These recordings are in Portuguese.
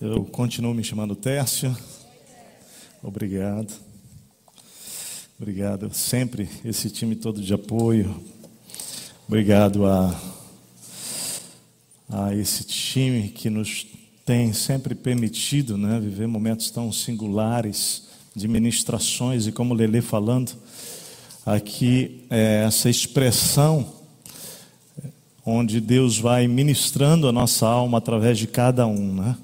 Eu continuo me chamando Tércio. Obrigado. Obrigado. Sempre esse time todo de apoio. Obrigado a, a esse time que nos tem sempre permitido né, viver momentos tão singulares de ministrações e como Lele falando aqui é, essa expressão onde Deus vai ministrando a nossa alma através de cada um, né?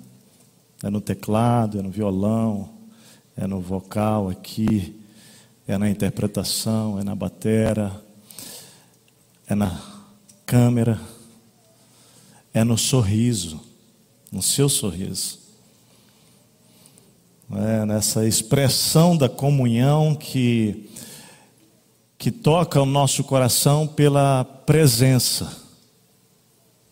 É no teclado, é no violão, é no vocal aqui, é na interpretação, é na batera, é na câmera, é no sorriso, no seu sorriso. É nessa expressão da comunhão que, que toca o nosso coração pela presença,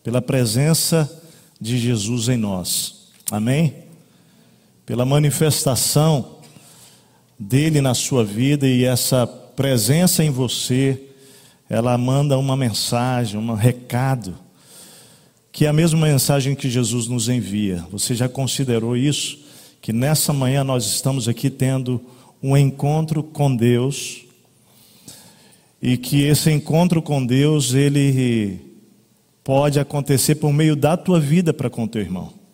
pela presença de Jesus em nós. Amém? Pela manifestação dele na sua vida e essa presença em você, ela manda uma mensagem, um recado, que é a mesma mensagem que Jesus nos envia. Você já considerou isso? Que nessa manhã nós estamos aqui tendo um encontro com Deus e que esse encontro com Deus ele pode acontecer por meio da tua vida para com teu irmão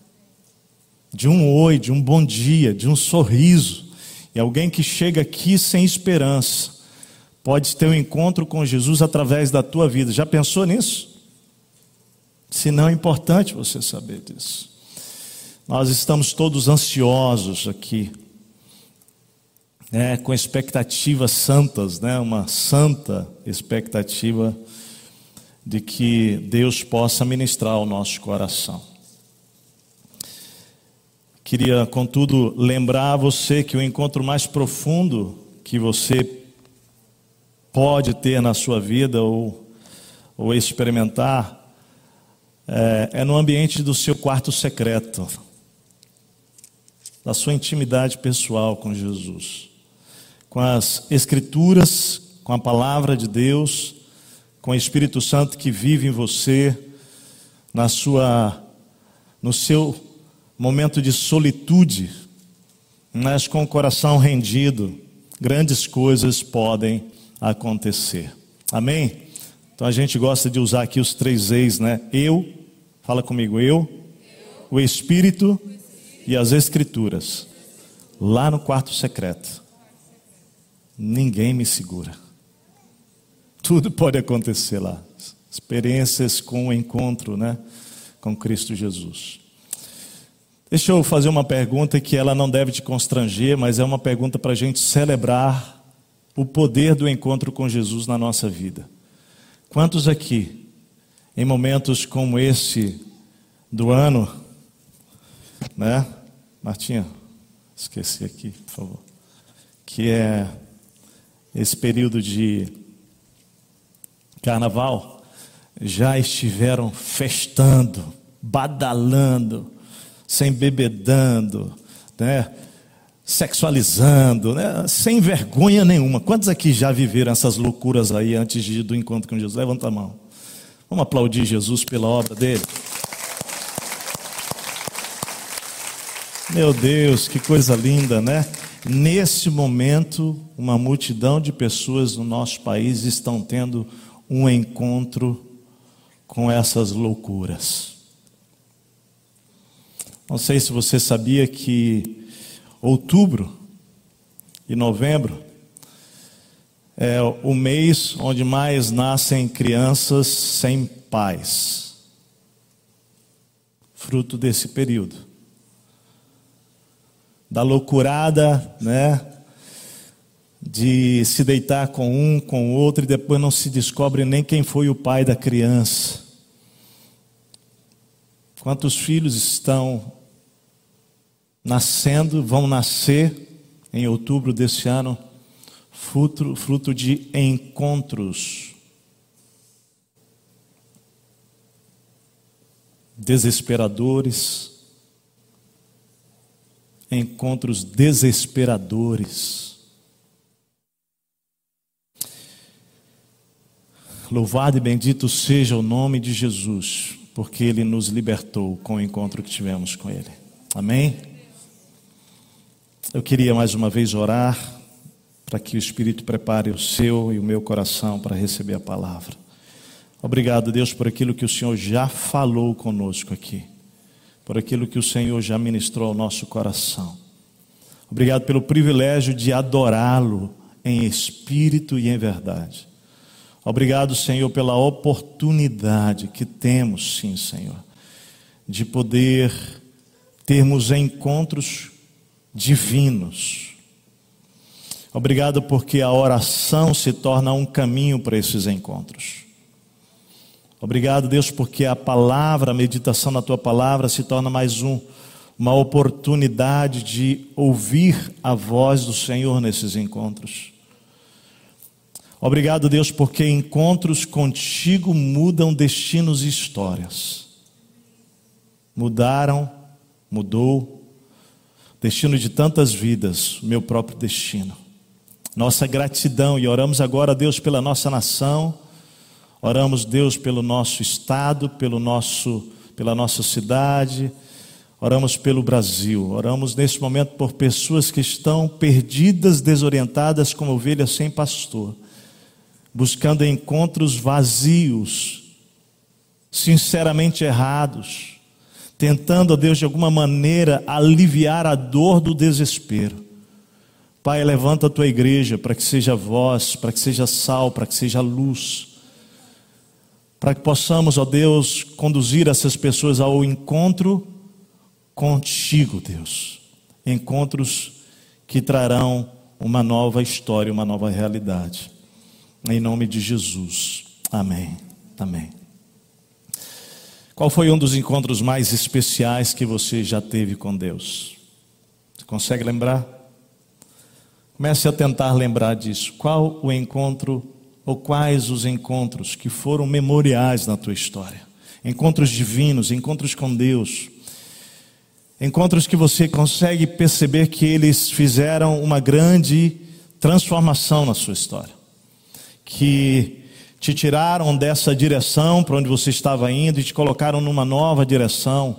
de um oi, de um bom dia, de um sorriso. E alguém que chega aqui sem esperança pode ter um encontro com Jesus através da tua vida. Já pensou nisso? Se não é importante você saber disso. Nós estamos todos ansiosos aqui, né, com expectativas santas, né, uma santa expectativa de que Deus possa ministrar ao nosso coração. Queria, contudo, lembrar a você que o encontro mais profundo que você pode ter na sua vida ou, ou experimentar é, é no ambiente do seu quarto secreto, da sua intimidade pessoal com Jesus, com as Escrituras, com a palavra de Deus, com o Espírito Santo que vive em você, na sua, no seu momento de solitude, mas com o coração rendido, grandes coisas podem acontecer. Amém? Então a gente gosta de usar aqui os três eis, né? Eu, fala comigo, eu, o Espírito e as Escrituras. Lá no quarto secreto. Ninguém me segura. Tudo pode acontecer lá. Experiências com o encontro, né? Com Cristo Jesus. Deixa eu fazer uma pergunta que ela não deve te constranger, mas é uma pergunta para a gente celebrar o poder do encontro com Jesus na nossa vida. Quantos aqui, em momentos como esse do ano, né? Martinha, esqueci aqui, por favor. Que é esse período de carnaval, já estiveram festando, badalando, sem bebedando, né? sexualizando, né? sem vergonha nenhuma. Quantos aqui já viveram essas loucuras aí antes de, do encontro com Jesus? Levanta a mão. Vamos aplaudir Jesus pela obra dele. Meu Deus, que coisa linda, né? Nesse momento, uma multidão de pessoas no nosso país estão tendo um encontro com essas loucuras. Não sei se você sabia que outubro e novembro é o mês onde mais nascem crianças sem pais. Fruto desse período. Da loucurada, né? De se deitar com um, com o outro e depois não se descobre nem quem foi o pai da criança. Quantos filhos estão nascendo, vão nascer em outubro desse ano, fruto, fruto de encontros desesperadores, encontros desesperadores. Louvado e bendito seja o nome de Jesus, porque Ele nos libertou com o encontro que tivemos com Ele. Amém? Eu queria mais uma vez orar para que o Espírito prepare o seu e o meu coração para receber a palavra. Obrigado, Deus, por aquilo que o Senhor já falou conosco aqui, por aquilo que o Senhor já ministrou ao nosso coração. Obrigado pelo privilégio de adorá-lo em espírito e em verdade. Obrigado, Senhor, pela oportunidade que temos, sim, Senhor, de poder termos encontros divinos. Obrigado porque a oração se torna um caminho para esses encontros. Obrigado, Deus, porque a palavra, a meditação na tua palavra se torna mais um, uma oportunidade de ouvir a voz do Senhor nesses encontros. Obrigado, Deus, porque encontros contigo mudam destinos e histórias. Mudaram, mudou, destino de tantas vidas, meu próprio destino. Nossa gratidão e oramos agora, Deus, pela nossa nação, oramos, Deus, pelo nosso estado, pelo nosso, pela nossa cidade, oramos pelo Brasil, oramos nesse momento por pessoas que estão perdidas, desorientadas como ovelhas sem pastor buscando encontros vazios, sinceramente errados, tentando, a Deus, de alguma maneira, aliviar a dor do desespero. Pai, levanta a tua igreja para que seja voz, para que seja sal, para que seja luz, para que possamos, ó Deus, conduzir essas pessoas ao encontro contigo, Deus. Encontros que trarão uma nova história, uma nova realidade. Em nome de Jesus. Amém. Amém. Qual foi um dos encontros mais especiais que você já teve com Deus? Você consegue lembrar? Comece a tentar lembrar disso. Qual o encontro ou quais os encontros que foram memoriais na tua história? Encontros divinos, encontros com Deus. Encontros que você consegue perceber que eles fizeram uma grande transformação na sua história que te tiraram dessa direção para onde você estava indo e te colocaram numa nova direção,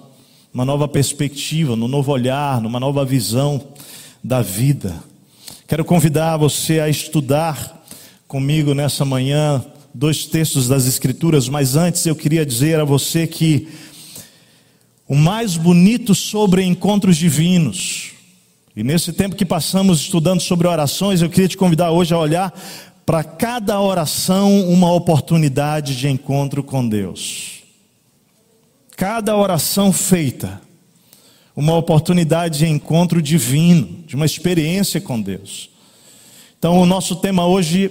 uma nova perspectiva, num novo olhar, numa nova visão da vida. Quero convidar você a estudar comigo nessa manhã dois textos das Escrituras, mas antes eu queria dizer a você que o mais bonito sobre encontros divinos, e nesse tempo que passamos estudando sobre orações, eu queria te convidar hoje a olhar para cada oração uma oportunidade de encontro com Deus. Cada oração feita, uma oportunidade de encontro divino, de uma experiência com Deus. Então, o nosso tema hoje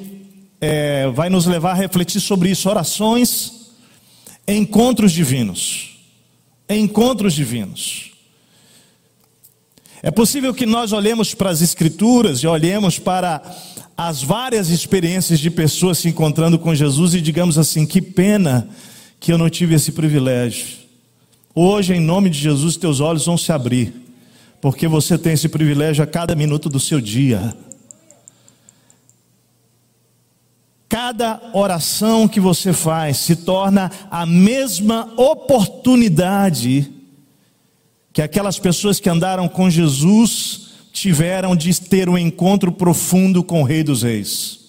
é, vai nos levar a refletir sobre isso: orações, encontros divinos. Encontros divinos. É possível que nós olhemos para as Escrituras e olhemos para as várias experiências de pessoas se encontrando com Jesus e digamos assim: que pena que eu não tive esse privilégio. Hoje, em nome de Jesus, teus olhos vão se abrir, porque você tem esse privilégio a cada minuto do seu dia. Cada oração que você faz se torna a mesma oportunidade que aquelas pessoas que andaram com Jesus tiveram de ter um encontro profundo com o Rei dos Reis.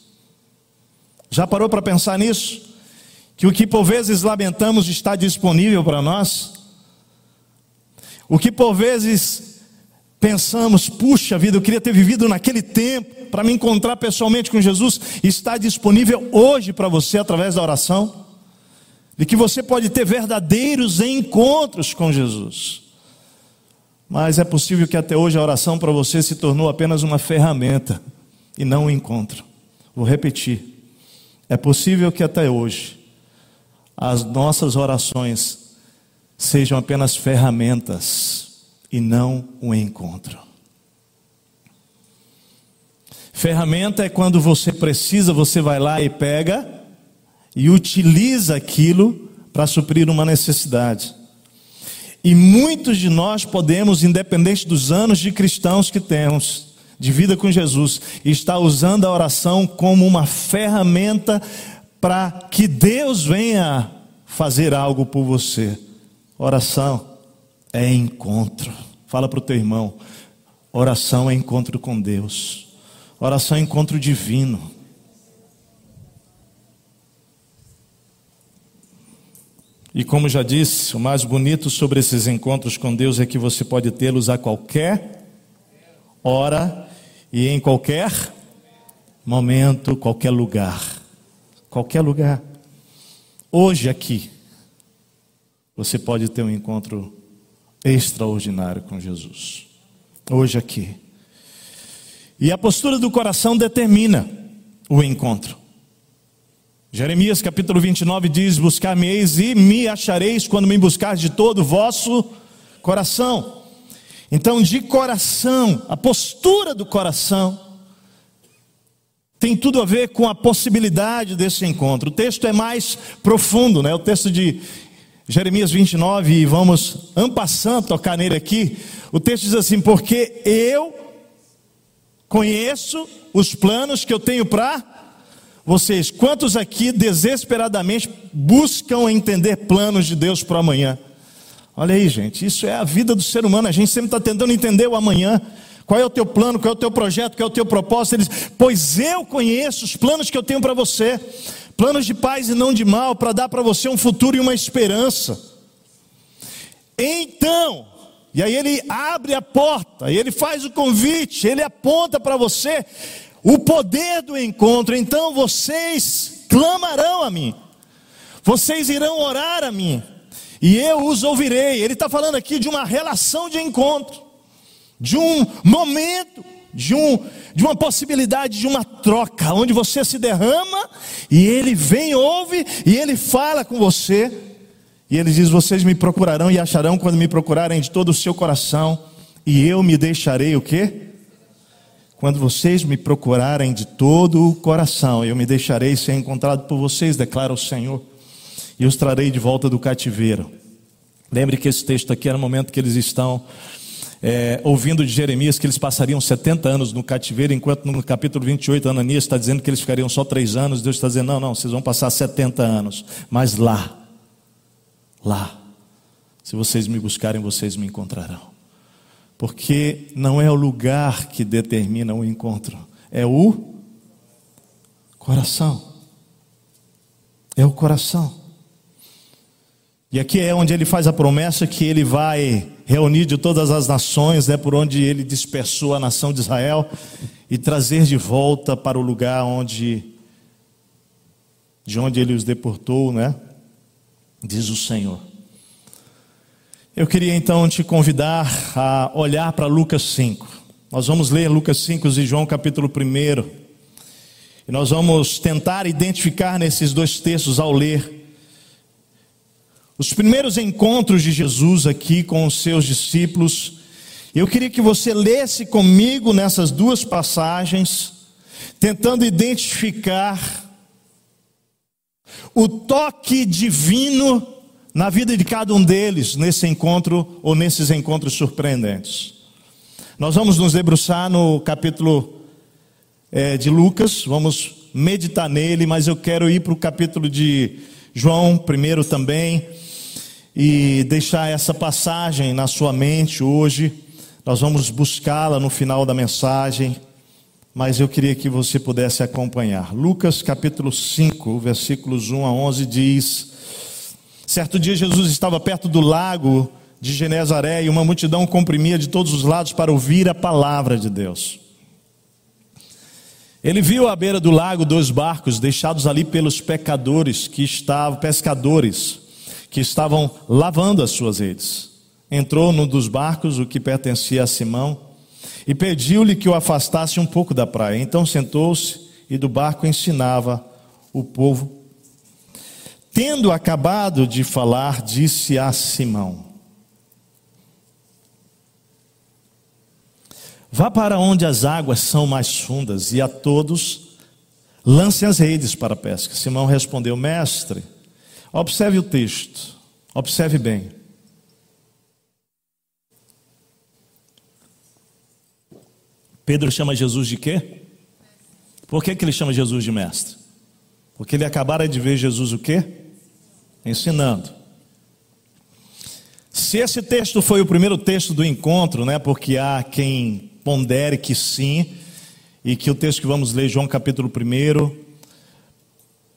Já parou para pensar nisso? Que o que por vezes lamentamos está disponível para nós? O que por vezes pensamos, puxa vida, eu queria ter vivido naquele tempo para me encontrar pessoalmente com Jesus, está disponível hoje para você através da oração? De que você pode ter verdadeiros encontros com Jesus. Mas é possível que até hoje a oração para você se tornou apenas uma ferramenta e não um encontro. Vou repetir. É possível que até hoje as nossas orações sejam apenas ferramentas e não um encontro. Ferramenta é quando você precisa, você vai lá e pega e utiliza aquilo para suprir uma necessidade. E muitos de nós podemos, independente dos anos de cristãos que temos, de vida com Jesus, estar usando a oração como uma ferramenta para que Deus venha fazer algo por você. Oração é encontro. Fala para o teu irmão: oração é encontro com Deus, oração é encontro divino. E como já disse, o mais bonito sobre esses encontros com Deus é que você pode tê-los a qualquer hora e em qualquer momento, qualquer lugar. Qualquer lugar. Hoje aqui, você pode ter um encontro extraordinário com Jesus. Hoje aqui. E a postura do coração determina o encontro. Jeremias capítulo 29 diz: Buscar-me-eis e me achareis quando me buscar de todo o vosso coração. Então, de coração, a postura do coração tem tudo a ver com a possibilidade desse encontro. O texto é mais profundo, né? O texto de Jeremias 29, e vamos ampassando tocar nele aqui. O texto diz assim: Porque eu conheço os planos que eu tenho para vocês, quantos aqui desesperadamente buscam entender planos de Deus para o amanhã? Olha aí, gente, isso é a vida do ser humano. A gente sempre está tentando entender o amanhã. Qual é o teu plano, qual é o teu projeto, qual é o teu propósito? Pois eu conheço os planos que eu tenho para você, planos de paz e não de mal, para dar para você um futuro e uma esperança. Então, e aí ele abre a porta, ele faz o convite, ele aponta para você, o poder do encontro. Então vocês clamarão a mim, vocês irão orar a mim, e eu os ouvirei. Ele está falando aqui de uma relação de encontro, de um momento, de, um, de uma possibilidade de uma troca, onde você se derrama e ele vem, ouve e ele fala com você. E ele diz: Vocês me procurarão e acharão quando me procurarem de todo o seu coração, e eu me deixarei o quê? Quando vocês me procurarem de todo o coração, eu me deixarei ser encontrado por vocês, declara o Senhor, e os trarei de volta do cativeiro. Lembre que esse texto aqui era o momento que eles estão é, ouvindo de Jeremias que eles passariam 70 anos no cativeiro, enquanto no capítulo 28, Ananias está dizendo que eles ficariam só três anos. Deus está dizendo: não, não, vocês vão passar 70 anos, mas lá, lá, se vocês me buscarem, vocês me encontrarão. Porque não é o lugar que determina o encontro, é o coração. É o coração. E aqui é onde ele faz a promessa que ele vai reunir de todas as nações, né, por onde ele dispersou a nação de Israel, e trazer de volta para o lugar onde de onde ele os deportou, né? Diz o Senhor. Eu queria então te convidar a olhar para Lucas 5. Nós vamos ler Lucas 5 e João capítulo 1. E nós vamos tentar identificar nesses dois textos ao ler os primeiros encontros de Jesus aqui com os seus discípulos. Eu queria que você lesse comigo nessas duas passagens, tentando identificar o toque divino na vida de cada um deles, nesse encontro ou nesses encontros surpreendentes. Nós vamos nos debruçar no capítulo é, de Lucas, vamos meditar nele, mas eu quero ir para o capítulo de João primeiro também e deixar essa passagem na sua mente hoje. Nós vamos buscá-la no final da mensagem, mas eu queria que você pudesse acompanhar. Lucas capítulo 5, versículos 1 a 11 diz: Certo dia Jesus estava perto do lago de Genezaré e uma multidão comprimia de todos os lados para ouvir a palavra de Deus. Ele viu à beira do lago dois barcos deixados ali pelos pecadores que estavam pescadores que estavam lavando as suas redes. Entrou num dos barcos, o que pertencia a Simão, e pediu-lhe que o afastasse um pouco da praia. Então sentou-se e do barco ensinava o povo Tendo acabado de falar, disse a Simão: Vá para onde as águas são mais fundas e a todos lance as redes para a pesca. Simão respondeu: Mestre, observe o texto, observe bem. Pedro chama Jesus de quê? Por que, que ele chama Jesus de mestre? Porque ele acabara de ver Jesus o quê? Ensinando. Se esse texto foi o primeiro texto do encontro, né, porque há quem pondere que sim, e que o texto que vamos ler, João capítulo 1,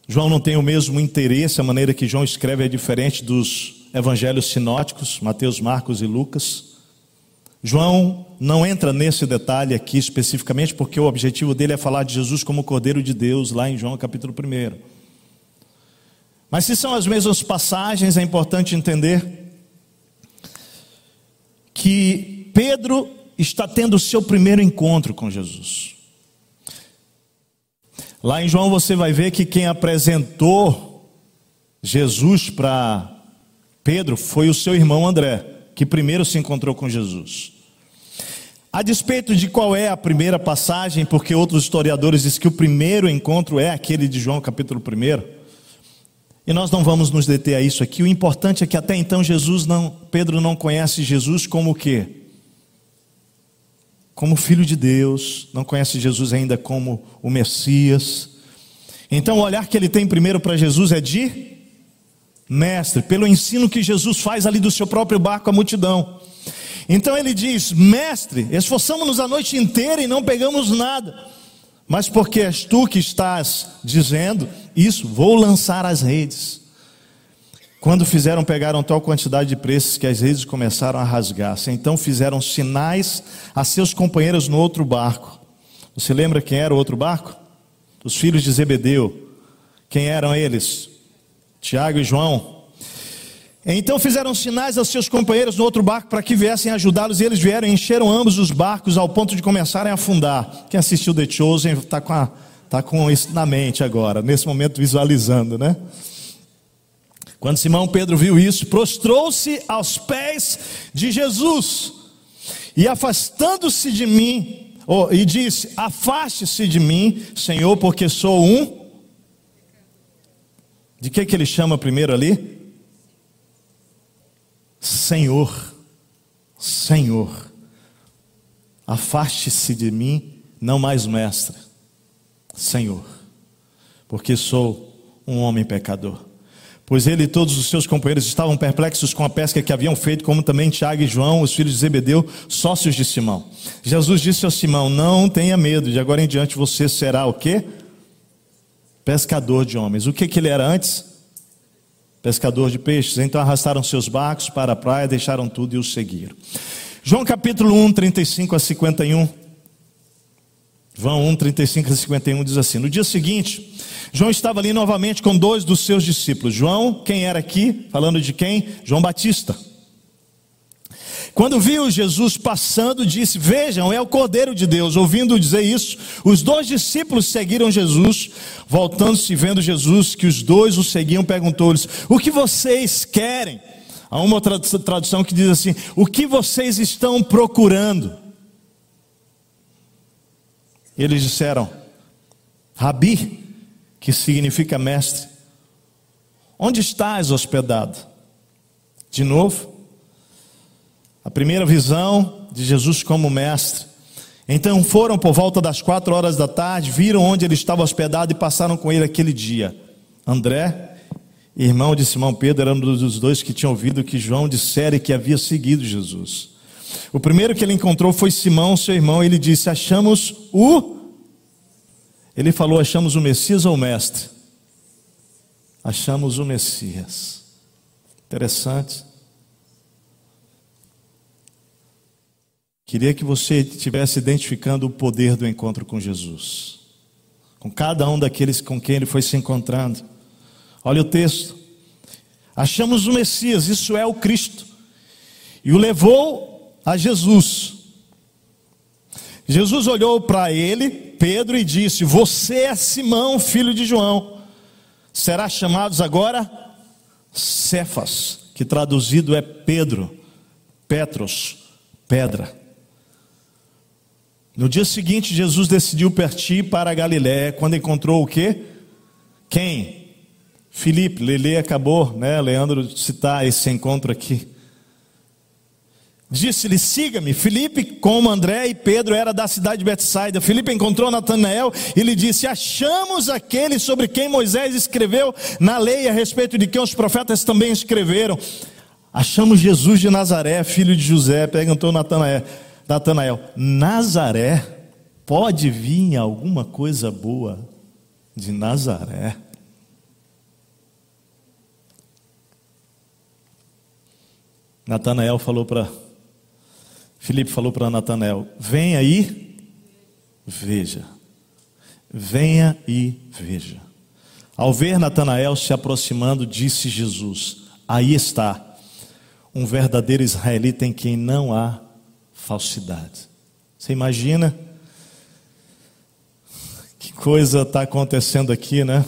João não tem o mesmo interesse, a maneira que João escreve é diferente dos evangelhos sinóticos, Mateus, Marcos e Lucas. João não entra nesse detalhe aqui especificamente, porque o objetivo dele é falar de Jesus como Cordeiro de Deus, lá em João capítulo 1. Mas se são as mesmas passagens, é importante entender que Pedro está tendo o seu primeiro encontro com Jesus. Lá em João você vai ver que quem apresentou Jesus para Pedro foi o seu irmão André, que primeiro se encontrou com Jesus. A despeito de qual é a primeira passagem, porque outros historiadores dizem que o primeiro encontro é aquele de João, capítulo 1. E nós não vamos nos deter a isso aqui. O importante é que até então Jesus não, Pedro não conhece Jesus como o quê? Como filho de Deus, não conhece Jesus ainda como o Messias. Então o olhar que ele tem primeiro para Jesus é de mestre, pelo ensino que Jesus faz ali do seu próprio barco à multidão. Então ele diz: Mestre, esforçamos-nos a noite inteira e não pegamos nada. Mas porque és tu que estás dizendo isso, vou lançar as redes. Quando fizeram, pegaram tal quantidade de preços que as redes começaram a rasgar-se. Então fizeram sinais a seus companheiros no outro barco. Você lembra quem era o outro barco? Os filhos de Zebedeu. Quem eram eles? Tiago e João. Então fizeram sinais aos seus companheiros no outro barco para que viessem ajudá-los, e eles vieram e encheram ambos os barcos ao ponto de começarem a afundar. Quem assistiu The Chosen está com, tá com isso na mente agora, nesse momento visualizando, né? Quando Simão Pedro viu isso, prostrou-se aos pés de Jesus e afastando-se de mim, oh, e disse: Afaste-se de mim, Senhor, porque sou um. De que que ele chama primeiro ali? Senhor, Senhor, afaste-se de mim, não mais mestre, Senhor, porque sou um homem pecador. Pois ele e todos os seus companheiros estavam perplexos com a pesca que haviam feito, como também Tiago e João, os filhos de Zebedeu, sócios de Simão. Jesus disse ao Simão: Não tenha medo, de agora em diante você será o quê? Pescador de homens. O que, que ele era antes? Pescador de peixes. Então arrastaram seus barcos para a praia, deixaram tudo e os seguiram. João capítulo 1, 35 a 51. João 1, 35 a 51 diz assim: No dia seguinte, João estava ali novamente com dois dos seus discípulos. João, quem era aqui? Falando de quem? João Batista. Quando viu Jesus passando, disse: Vejam, é o Cordeiro de Deus. Ouvindo dizer isso, os dois discípulos seguiram Jesus. Voltando-se vendo Jesus, que os dois o seguiam, perguntou-lhes: O que vocês querem? Há uma tradução que diz assim: O que vocês estão procurando? Eles disseram: Rabi, que significa mestre, onde estás hospedado? De novo, a primeira visão de Jesus como mestre. Então foram por volta das quatro horas da tarde, viram onde ele estava hospedado e passaram com ele aquele dia. André, irmão de Simão Pedro, era um dos dois que tinham ouvido que João dissera que havia seguido Jesus. O primeiro que ele encontrou foi Simão, seu irmão, e ele disse: Achamos o. Ele falou: Achamos o Messias ou o Mestre? Achamos o Messias. Interessante. Queria que você estivesse identificando o poder do encontro com Jesus, com cada um daqueles com quem ele foi se encontrando. Olha o texto. Achamos o Messias, isso é o Cristo, e o levou a Jesus. Jesus olhou para ele, Pedro, e disse: Você é Simão, filho de João. Será chamados agora Cefas, que traduzido é Pedro, Petros, pedra. No dia seguinte, Jesus decidiu partir para Galiléia, quando encontrou o quê? Quem? Filipe, Lele acabou, né, Leandro, citar esse encontro aqui. Disse-lhe: siga-me. Filipe, como André e Pedro, era da cidade de Betsaida. Filipe encontrou Natanael e lhe disse: Achamos aquele sobre quem Moisés escreveu na lei, a respeito de quem os profetas também escreveram. Achamos Jesus de Nazaré, filho de José. Perguntou Natanael, Natanael: Nazaré? Pode vir alguma coisa boa de Nazaré? Natanael falou para Filipe falou para Natanael: Vem aí, veja. Venha e veja. Ao ver Natanael se aproximando, disse Jesus: Aí está, um verdadeiro israelita em quem não há falsidade. Você imagina? Que coisa está acontecendo aqui, né?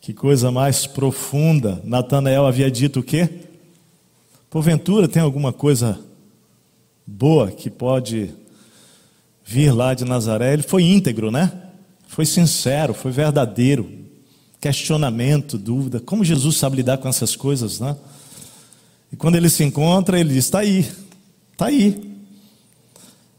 Que coisa mais profunda. Natanael havia dito o quê? Porventura tem alguma coisa boa que pode vir lá de Nazaré? Ele foi íntegro, né? Foi sincero, foi verdadeiro. Questionamento, dúvida. Como Jesus sabe lidar com essas coisas, né? E quando ele se encontra, ele diz: está aí, está aí.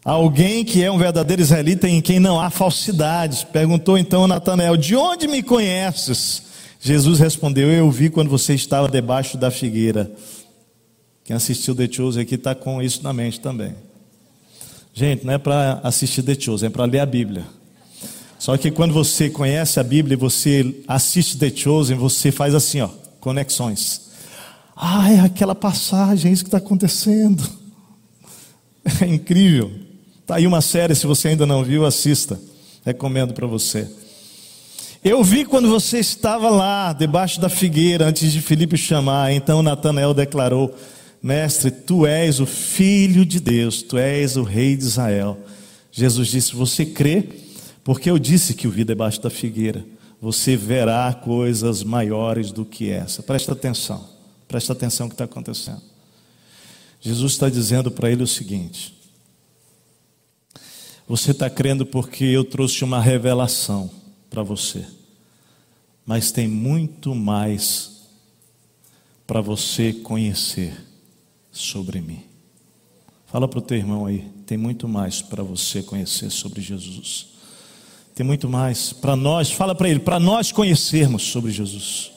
Alguém que é um verdadeiro israelita em quem não há falsidade. Perguntou então a Natanael: De onde me conheces? Jesus respondeu: Eu vi quando você estava debaixo da figueira. Quem assistiu The Chosen aqui está com isso na mente também. Gente, não é para assistir The Chosen, é para ler a Bíblia. Só que quando você conhece a Bíblia e você assiste The Chosen, você faz assim, ó, conexões. Ah, é aquela passagem, é isso que está acontecendo. É incrível. Está aí uma série, se você ainda não viu, assista. Recomendo para você. Eu vi quando você estava lá, debaixo da figueira, antes de Filipe chamar. Então Natanael declarou: Mestre, tu és o filho de Deus, tu és o rei de Israel. Jesus disse: Você crê? Porque eu disse que o vi debaixo da figueira. Você verá coisas maiores do que essa. Presta atenção, presta atenção no que está acontecendo. Jesus está dizendo para ele o seguinte: Você está crendo porque eu trouxe uma revelação para você mas tem muito mais para você conhecer sobre mim. Fala para o teu irmão aí, tem muito mais para você conhecer sobre Jesus. Tem muito mais para nós, fala para ele, para nós conhecermos sobre Jesus.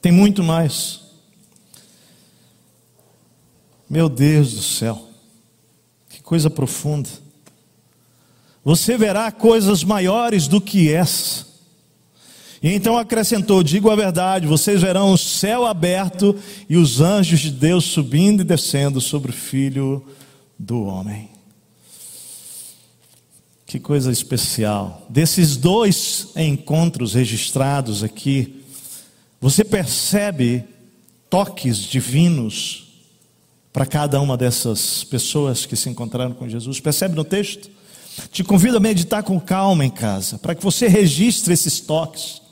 Tem muito mais. Meu Deus do céu, que coisa profunda. Você verá coisas maiores do que essa. E então acrescentou: Digo a verdade, vocês verão o céu aberto e os anjos de Deus subindo e descendo sobre o filho do homem. Que coisa especial. Desses dois encontros registrados aqui, você percebe toques divinos para cada uma dessas pessoas que se encontraram com Jesus. Percebe no texto? Te convido a meditar com calma em casa, para que você registre esses toques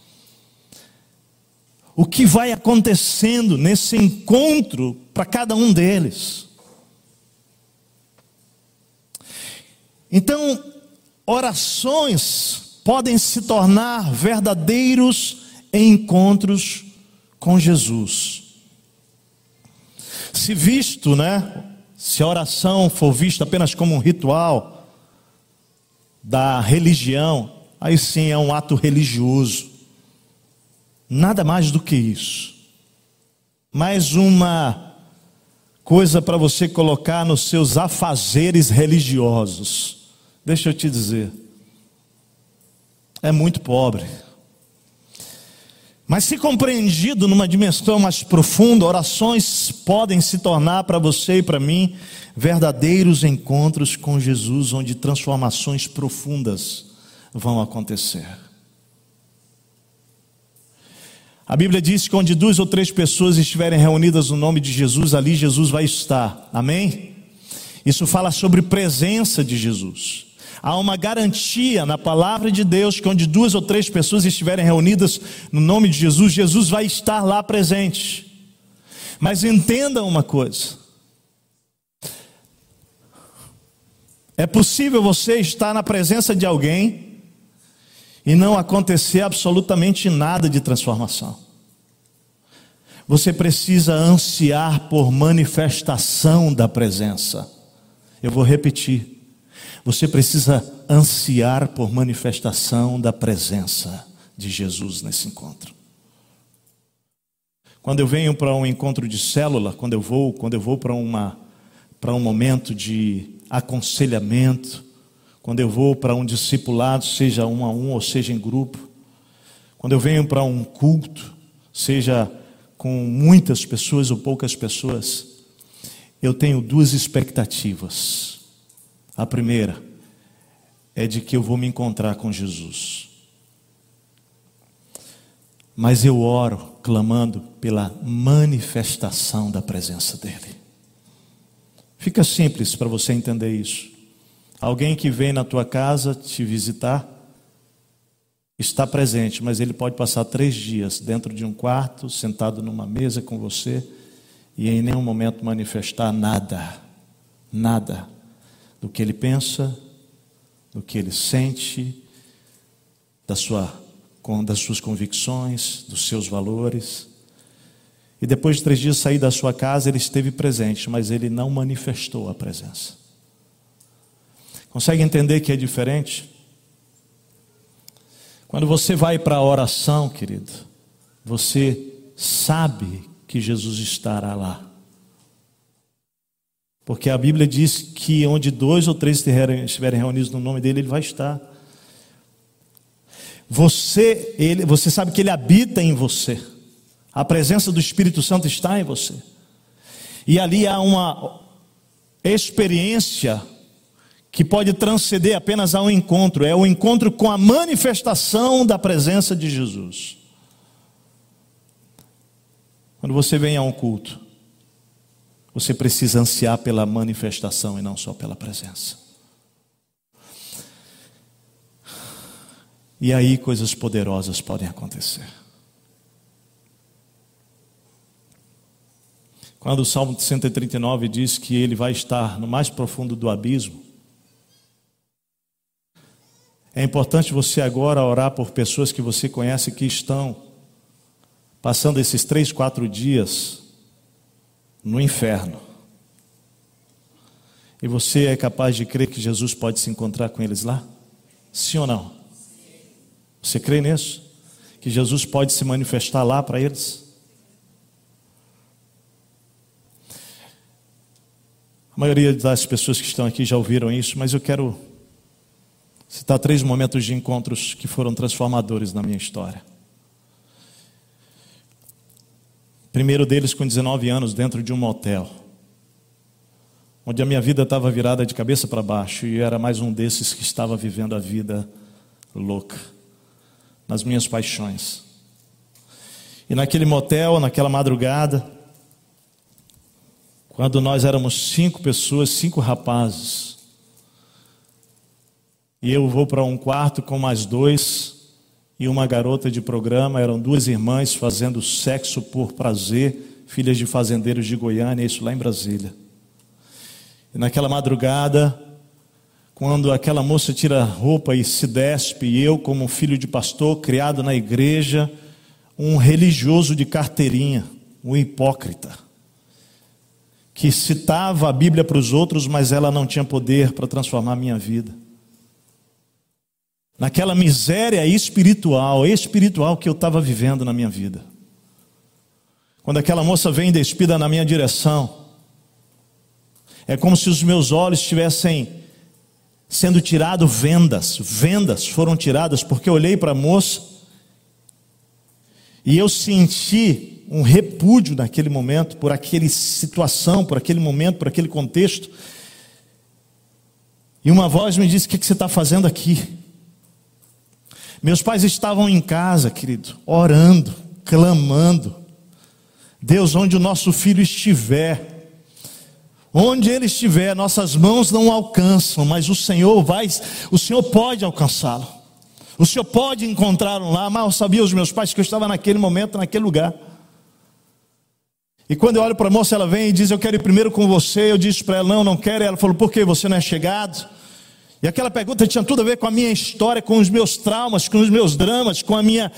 o que vai acontecendo nesse encontro para cada um deles. Então, orações podem se tornar verdadeiros encontros com Jesus. Se visto, né? Se a oração for vista apenas como um ritual da religião, aí sim é um ato religioso. Nada mais do que isso. Mais uma coisa para você colocar nos seus afazeres religiosos. Deixa eu te dizer. É muito pobre. Mas se compreendido numa dimensão mais profunda, orações podem se tornar para você e para mim verdadeiros encontros com Jesus, onde transformações profundas vão acontecer. A Bíblia diz que onde duas ou três pessoas estiverem reunidas no nome de Jesus, ali Jesus vai estar. Amém? Isso fala sobre presença de Jesus. Há uma garantia na palavra de Deus que onde duas ou três pessoas estiverem reunidas no nome de Jesus, Jesus vai estar lá presente. Mas entenda uma coisa: é possível você estar na presença de alguém e não acontecer absolutamente nada de transformação. Você precisa ansiar por manifestação da presença. Eu vou repetir. Você precisa ansiar por manifestação da presença de Jesus nesse encontro. Quando eu venho para um encontro de célula, quando eu vou, quando eu vou para uma para um momento de aconselhamento, quando eu vou para um discipulado, seja um a um ou seja em grupo, quando eu venho para um culto, seja com muitas pessoas ou poucas pessoas, eu tenho duas expectativas. A primeira é de que eu vou me encontrar com Jesus. Mas eu oro clamando pela manifestação da presença dEle. Fica simples para você entender isso. Alguém que vem na tua casa te visitar está presente, mas ele pode passar três dias dentro de um quarto, sentado numa mesa com você e em nenhum momento manifestar nada, nada do que ele pensa, do que ele sente, da sua, das suas convicções, dos seus valores. E depois de três dias sair da sua casa, ele esteve presente, mas ele não manifestou a presença. Consegue entender que é diferente? Quando você vai para a oração, querido, você sabe que Jesus estará lá. Porque a Bíblia diz que onde dois ou três estiverem reunidos no nome dele, ele vai estar. Você, ele, você sabe que ele habita em você. A presença do Espírito Santo está em você. E ali há uma experiência que pode transcender apenas a um encontro, é o encontro com a manifestação da presença de Jesus. Quando você vem a um culto, você precisa ansiar pela manifestação e não só pela presença. E aí coisas poderosas podem acontecer. Quando o Salmo 139 diz que ele vai estar no mais profundo do abismo, é importante você agora orar por pessoas que você conhece que estão passando esses três, quatro dias no inferno. E você é capaz de crer que Jesus pode se encontrar com eles lá? Sim ou não? Você crê nisso? Que Jesus pode se manifestar lá para eles? A maioria das pessoas que estão aqui já ouviram isso, mas eu quero citar três momentos de encontros que foram transformadores na minha história. Primeiro deles com 19 anos, dentro de um motel, onde a minha vida estava virada de cabeça para baixo e eu era mais um desses que estava vivendo a vida louca, nas minhas paixões. E naquele motel, naquela madrugada, quando nós éramos cinco pessoas, cinco rapazes, e eu vou para um quarto com mais dois e uma garota de programa. Eram duas irmãs fazendo sexo por prazer, filhas de fazendeiros de Goiânia, isso lá em Brasília. E naquela madrugada, quando aquela moça tira a roupa e se despe, e eu, como filho de pastor, criado na igreja, um religioso de carteirinha, um hipócrita, que citava a Bíblia para os outros, mas ela não tinha poder para transformar a minha vida naquela miséria espiritual, espiritual que eu estava vivendo na minha vida. Quando aquela moça vem despida na minha direção, é como se os meus olhos estivessem sendo tirado vendas, vendas foram tiradas porque eu olhei para a moça e eu senti um repúdio naquele momento por aquela situação, por aquele momento, por aquele contexto. E uma voz me disse: O que você está fazendo aqui? Meus pais estavam em casa, querido, orando, clamando. Deus, onde o nosso filho estiver, onde ele estiver, nossas mãos não alcançam, mas o Senhor vai, o Senhor pode alcançá-lo. O Senhor pode encontrá-lo lá, mas sabia os meus pais que eu estava naquele momento, naquele lugar. E quando eu olho para a moça, ela vem e diz: Eu quero ir primeiro com você. Eu disse para ela: Não, não quero. Ela falou: Por que você não é chegado? E aquela pergunta tinha tudo a ver com a minha história, com os meus traumas, com os meus dramas, com a minha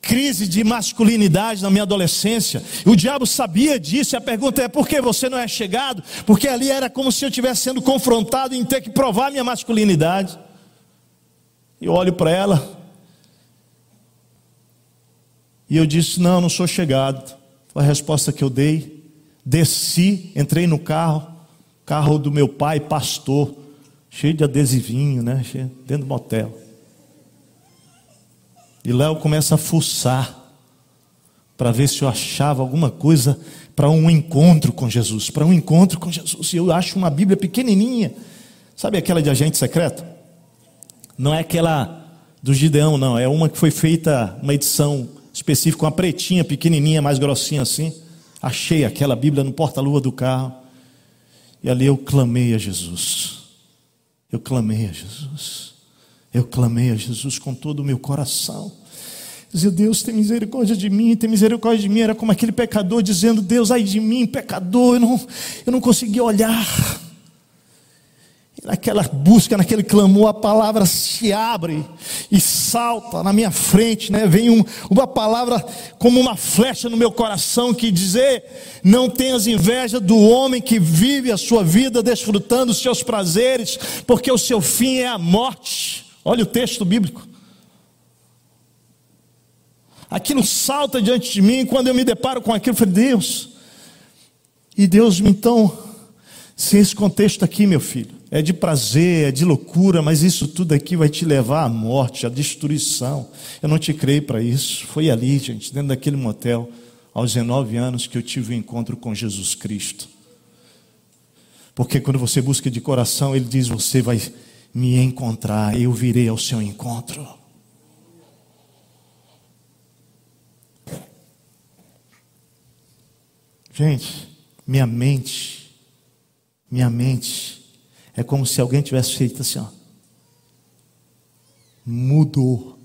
crise de masculinidade na minha adolescência. O diabo sabia disso, e a pergunta é: por que você não é chegado? Porque ali era como se eu estivesse sendo confrontado em ter que provar minha masculinidade. E eu olho para ela, E eu disse: Não, não sou chegado. Foi a resposta que eu dei. Desci, entrei no carro, carro do meu pai, pastor, cheio de adesivinho, né? Dentro do motel. E Léo começa a fuçar para ver se eu achava alguma coisa para um encontro com Jesus, para um encontro com Jesus. E eu acho uma Bíblia pequenininha, sabe aquela de agente secreto? Não é aquela do Gideão, não, é uma que foi feita, uma edição específica, uma pretinha, pequenininha, mais grossinha assim. Achei aquela Bíblia no porta-luva do carro. E ali eu clamei a Jesus. Eu clamei a Jesus. Eu clamei a Jesus com todo o meu coração. Dizia, Deus, tem misericórdia de mim, tem misericórdia de mim. Era como aquele pecador dizendo, Deus, ai de mim, pecador, eu não, eu não conseguia olhar. Naquela busca, naquele clamor, a palavra se abre e salta na minha frente, né? Vem um, uma palavra como uma flecha no meu coração que dizer: não tenhas inveja do homem que vive a sua vida desfrutando os seus prazeres, porque o seu fim é a morte. Olha o texto bíblico. Aquilo salta diante de mim, quando eu me deparo com aquilo, eu falei, Deus. E Deus me então, se esse contexto aqui, meu filho, é de prazer, é de loucura, mas isso tudo aqui vai te levar à morte, à destruição. Eu não te creio para isso. Foi ali, gente, dentro daquele motel, aos 19 anos, que eu tive o um encontro com Jesus Cristo. Porque quando você busca de coração, Ele diz: Você vai me encontrar, eu virei ao seu encontro. Gente, minha mente, minha mente, é como se alguém tivesse feito assim, ó. Mudou.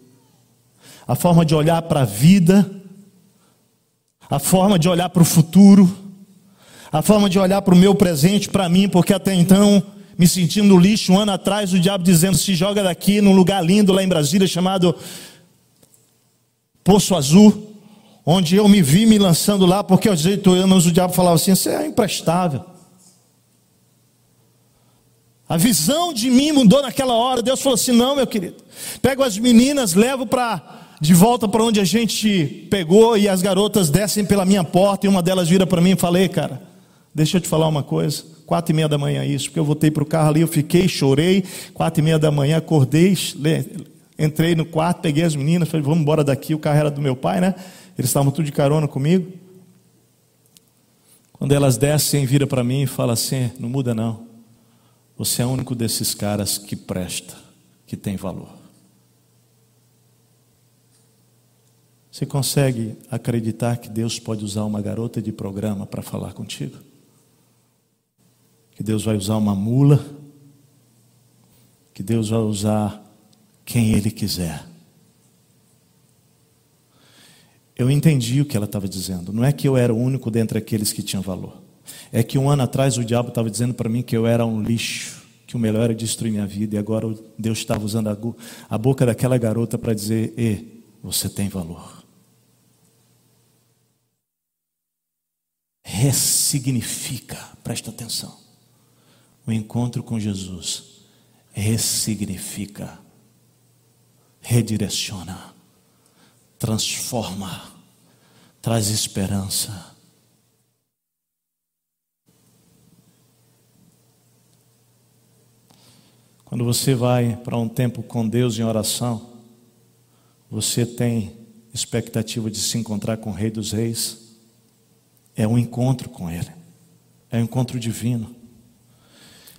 A forma de olhar para a vida, a forma de olhar para o futuro, a forma de olhar para o meu presente, para mim, porque até então, me sentindo lixo, um ano atrás, o diabo dizendo: se joga daqui num lugar lindo lá em Brasília chamado Poço Azul onde eu me vi me lançando lá, porque aos 18 anos o diabo falava assim: você é imprestável. A visão de mim mudou naquela hora. Deus falou assim: não, meu querido, pego as meninas, levo para de volta para onde a gente pegou, e as garotas descem pela minha porta, e uma delas vira para mim e falei, cara, deixa eu te falar uma coisa. Quatro e meia da manhã isso, porque eu voltei para o carro ali, eu fiquei, chorei. Quatro e meia da manhã, acordei, entrei no quarto, peguei as meninas, falei, vamos embora daqui. O carro era do meu pai, né? Eles estavam tudo de carona comigo. Quando elas descem, vira para mim e fala assim: não muda não. Você é o único desses caras que presta, que tem valor. Você consegue acreditar que Deus pode usar uma garota de programa para falar contigo? Que Deus vai usar uma mula? Que Deus vai usar quem Ele quiser? eu entendi o que ela estava dizendo. Não é que eu era o único dentre aqueles que tinham valor. É que um ano atrás o diabo estava dizendo para mim que eu era um lixo, que o melhor era destruir minha vida, e agora Deus estava usando a boca daquela garota para dizer: E, você tem valor. Ressignifica, presta atenção. O encontro com Jesus ressignifica, redireciona transforma, traz esperança. Quando você vai para um tempo com Deus em oração, você tem expectativa de se encontrar com o Rei dos Reis. É um encontro com Ele, é um encontro divino.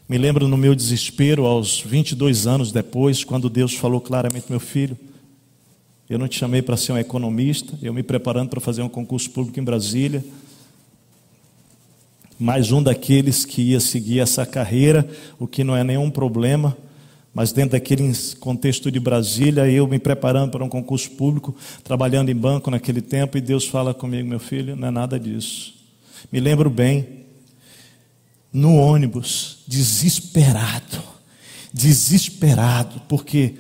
Me lembro no meu desespero, aos 22 anos depois, quando Deus falou claramente: Meu filho, eu não te chamei para ser um economista, eu me preparando para fazer um concurso público em Brasília. Mais um daqueles que ia seguir essa carreira, o que não é nenhum problema, mas dentro daquele contexto de Brasília, eu me preparando para um concurso público, trabalhando em banco naquele tempo, e Deus fala comigo, meu filho, não é nada disso. Me lembro bem, no ônibus, desesperado, desesperado, porque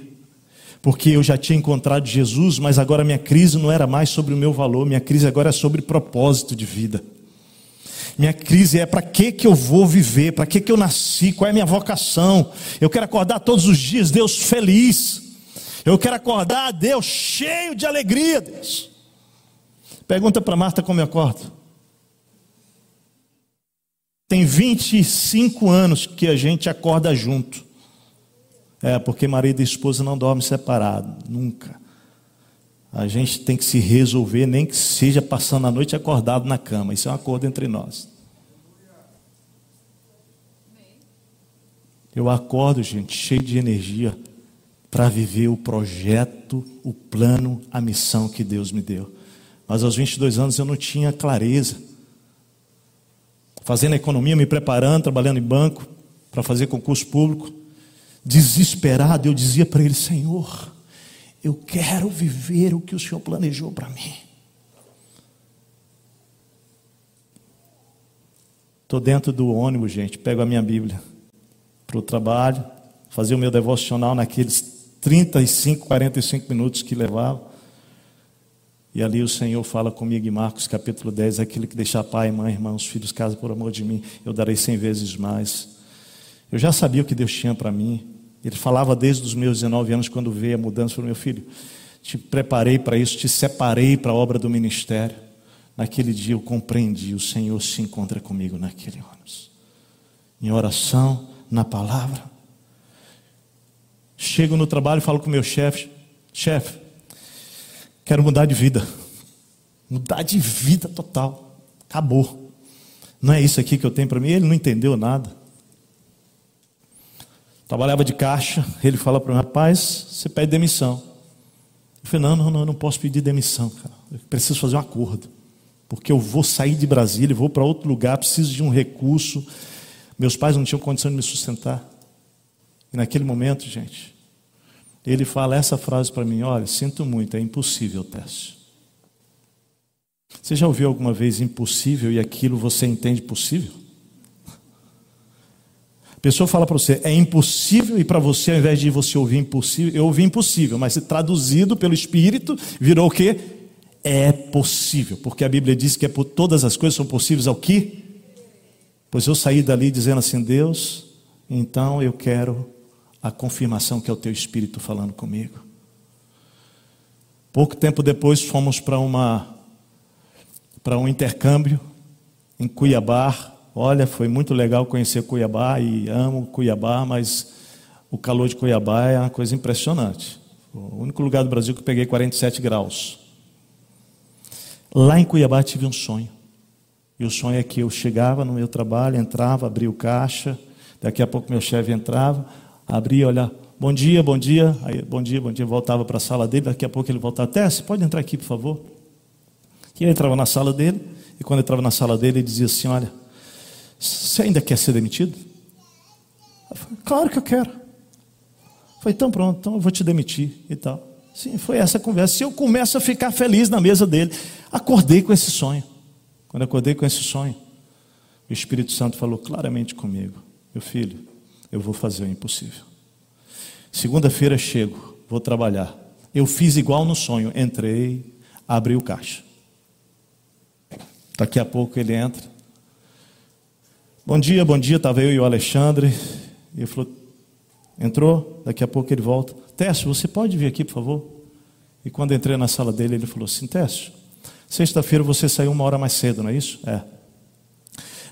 porque eu já tinha encontrado Jesus, mas agora minha crise não era mais sobre o meu valor, minha crise agora é sobre propósito de vida. Minha crise é para que que eu vou viver, para que que eu nasci, qual é a minha vocação. Eu quero acordar todos os dias, Deus feliz. Eu quero acordar, Deus cheio de alegria, Deus. Pergunta para Marta como eu acordo. Tem 25 anos que a gente acorda junto. É, porque marido e esposa não dormem separado, nunca. A gente tem que se resolver, nem que seja passando a noite acordado na cama. Isso é um acordo entre nós. Eu acordo, gente, cheio de energia para viver o projeto, o plano, a missão que Deus me deu. Mas aos 22 anos eu não tinha clareza. Fazendo economia, me preparando, trabalhando em banco para fazer concurso público. Desesperado, eu dizia para ele: Senhor, eu quero viver o que o Senhor planejou para mim. Estou dentro do ônibus, gente, pego a minha Bíblia para o trabalho, fazer o meu devocional naqueles 35, 45 minutos que levava. E ali o Senhor fala comigo em Marcos capítulo 10: aquele que deixar pai, mãe, irmãos, filhos, casa por amor de mim, eu darei cem vezes mais. Eu já sabia o que Deus tinha para mim. Ele falava desde os meus 19 anos, quando veio a mudança, para meu filho: te preparei para isso, te separei para a obra do ministério. Naquele dia eu compreendi: o Senhor se encontra comigo naquele ônibus. Em oração, na palavra. Chego no trabalho e falo com meu chefe: chefe, quero mudar de vida. Mudar de vida total. Acabou. Não é isso aqui que eu tenho para mim. Ele não entendeu nada. Trabalhava de caixa. Ele fala para mim: rapaz, você pede demissão. Eu falei: não, não, não, eu não posso pedir demissão, cara. Eu preciso fazer um acordo. Porque eu vou sair de Brasília, vou para outro lugar, preciso de um recurso. Meus pais não tinham condição de me sustentar. E naquele momento, gente, ele fala essa frase para mim: Olha, sinto muito, é impossível, Técio. Você já ouviu alguma vez impossível e aquilo você entende possível? A pessoa fala para você, é impossível, e para você, ao invés de você ouvir impossível, eu ouvi impossível, mas traduzido pelo Espírito, virou o quê? É possível, porque a Bíblia diz que é por todas as coisas são possíveis ao que? Pois eu saí dali dizendo assim, Deus, então eu quero a confirmação que é o teu espírito falando comigo. Pouco tempo depois fomos para uma para um intercâmbio em Cuiabá. Olha, foi muito legal conhecer Cuiabá e amo Cuiabá, mas o calor de Cuiabá é uma coisa impressionante. O único lugar do Brasil que peguei 47 graus. Lá em Cuiabá tive um sonho. E o sonho é que eu chegava no meu trabalho, entrava, abria o caixa, daqui a pouco meu chefe entrava, abria, olha, bom dia, bom dia, aí, bom dia, bom dia, voltava para a sala dele, daqui a pouco ele voltava, você pode entrar aqui, por favor? E ele entrava na sala dele, e quando entrava na sala dele, ele dizia assim, olha, você ainda quer ser demitido? Falei, claro que eu quero. Eu falei, então pronto, então eu vou te demitir e tal. Sim, foi essa conversa. E eu começo a ficar feliz na mesa dele. Acordei com esse sonho. Quando acordei com esse sonho, o Espírito Santo falou claramente comigo: Meu filho, eu vou fazer o impossível. Segunda-feira chego, vou trabalhar. Eu fiz igual no sonho, entrei, abri o caixa. Daqui a pouco ele entra. Bom dia, bom dia, estava eu e o Alexandre. E ele falou, entrou, daqui a pouco ele volta. Técio, você pode vir aqui, por favor? E quando entrei na sala dele, ele falou assim, Técio, sexta-feira você saiu uma hora mais cedo, não é isso? É.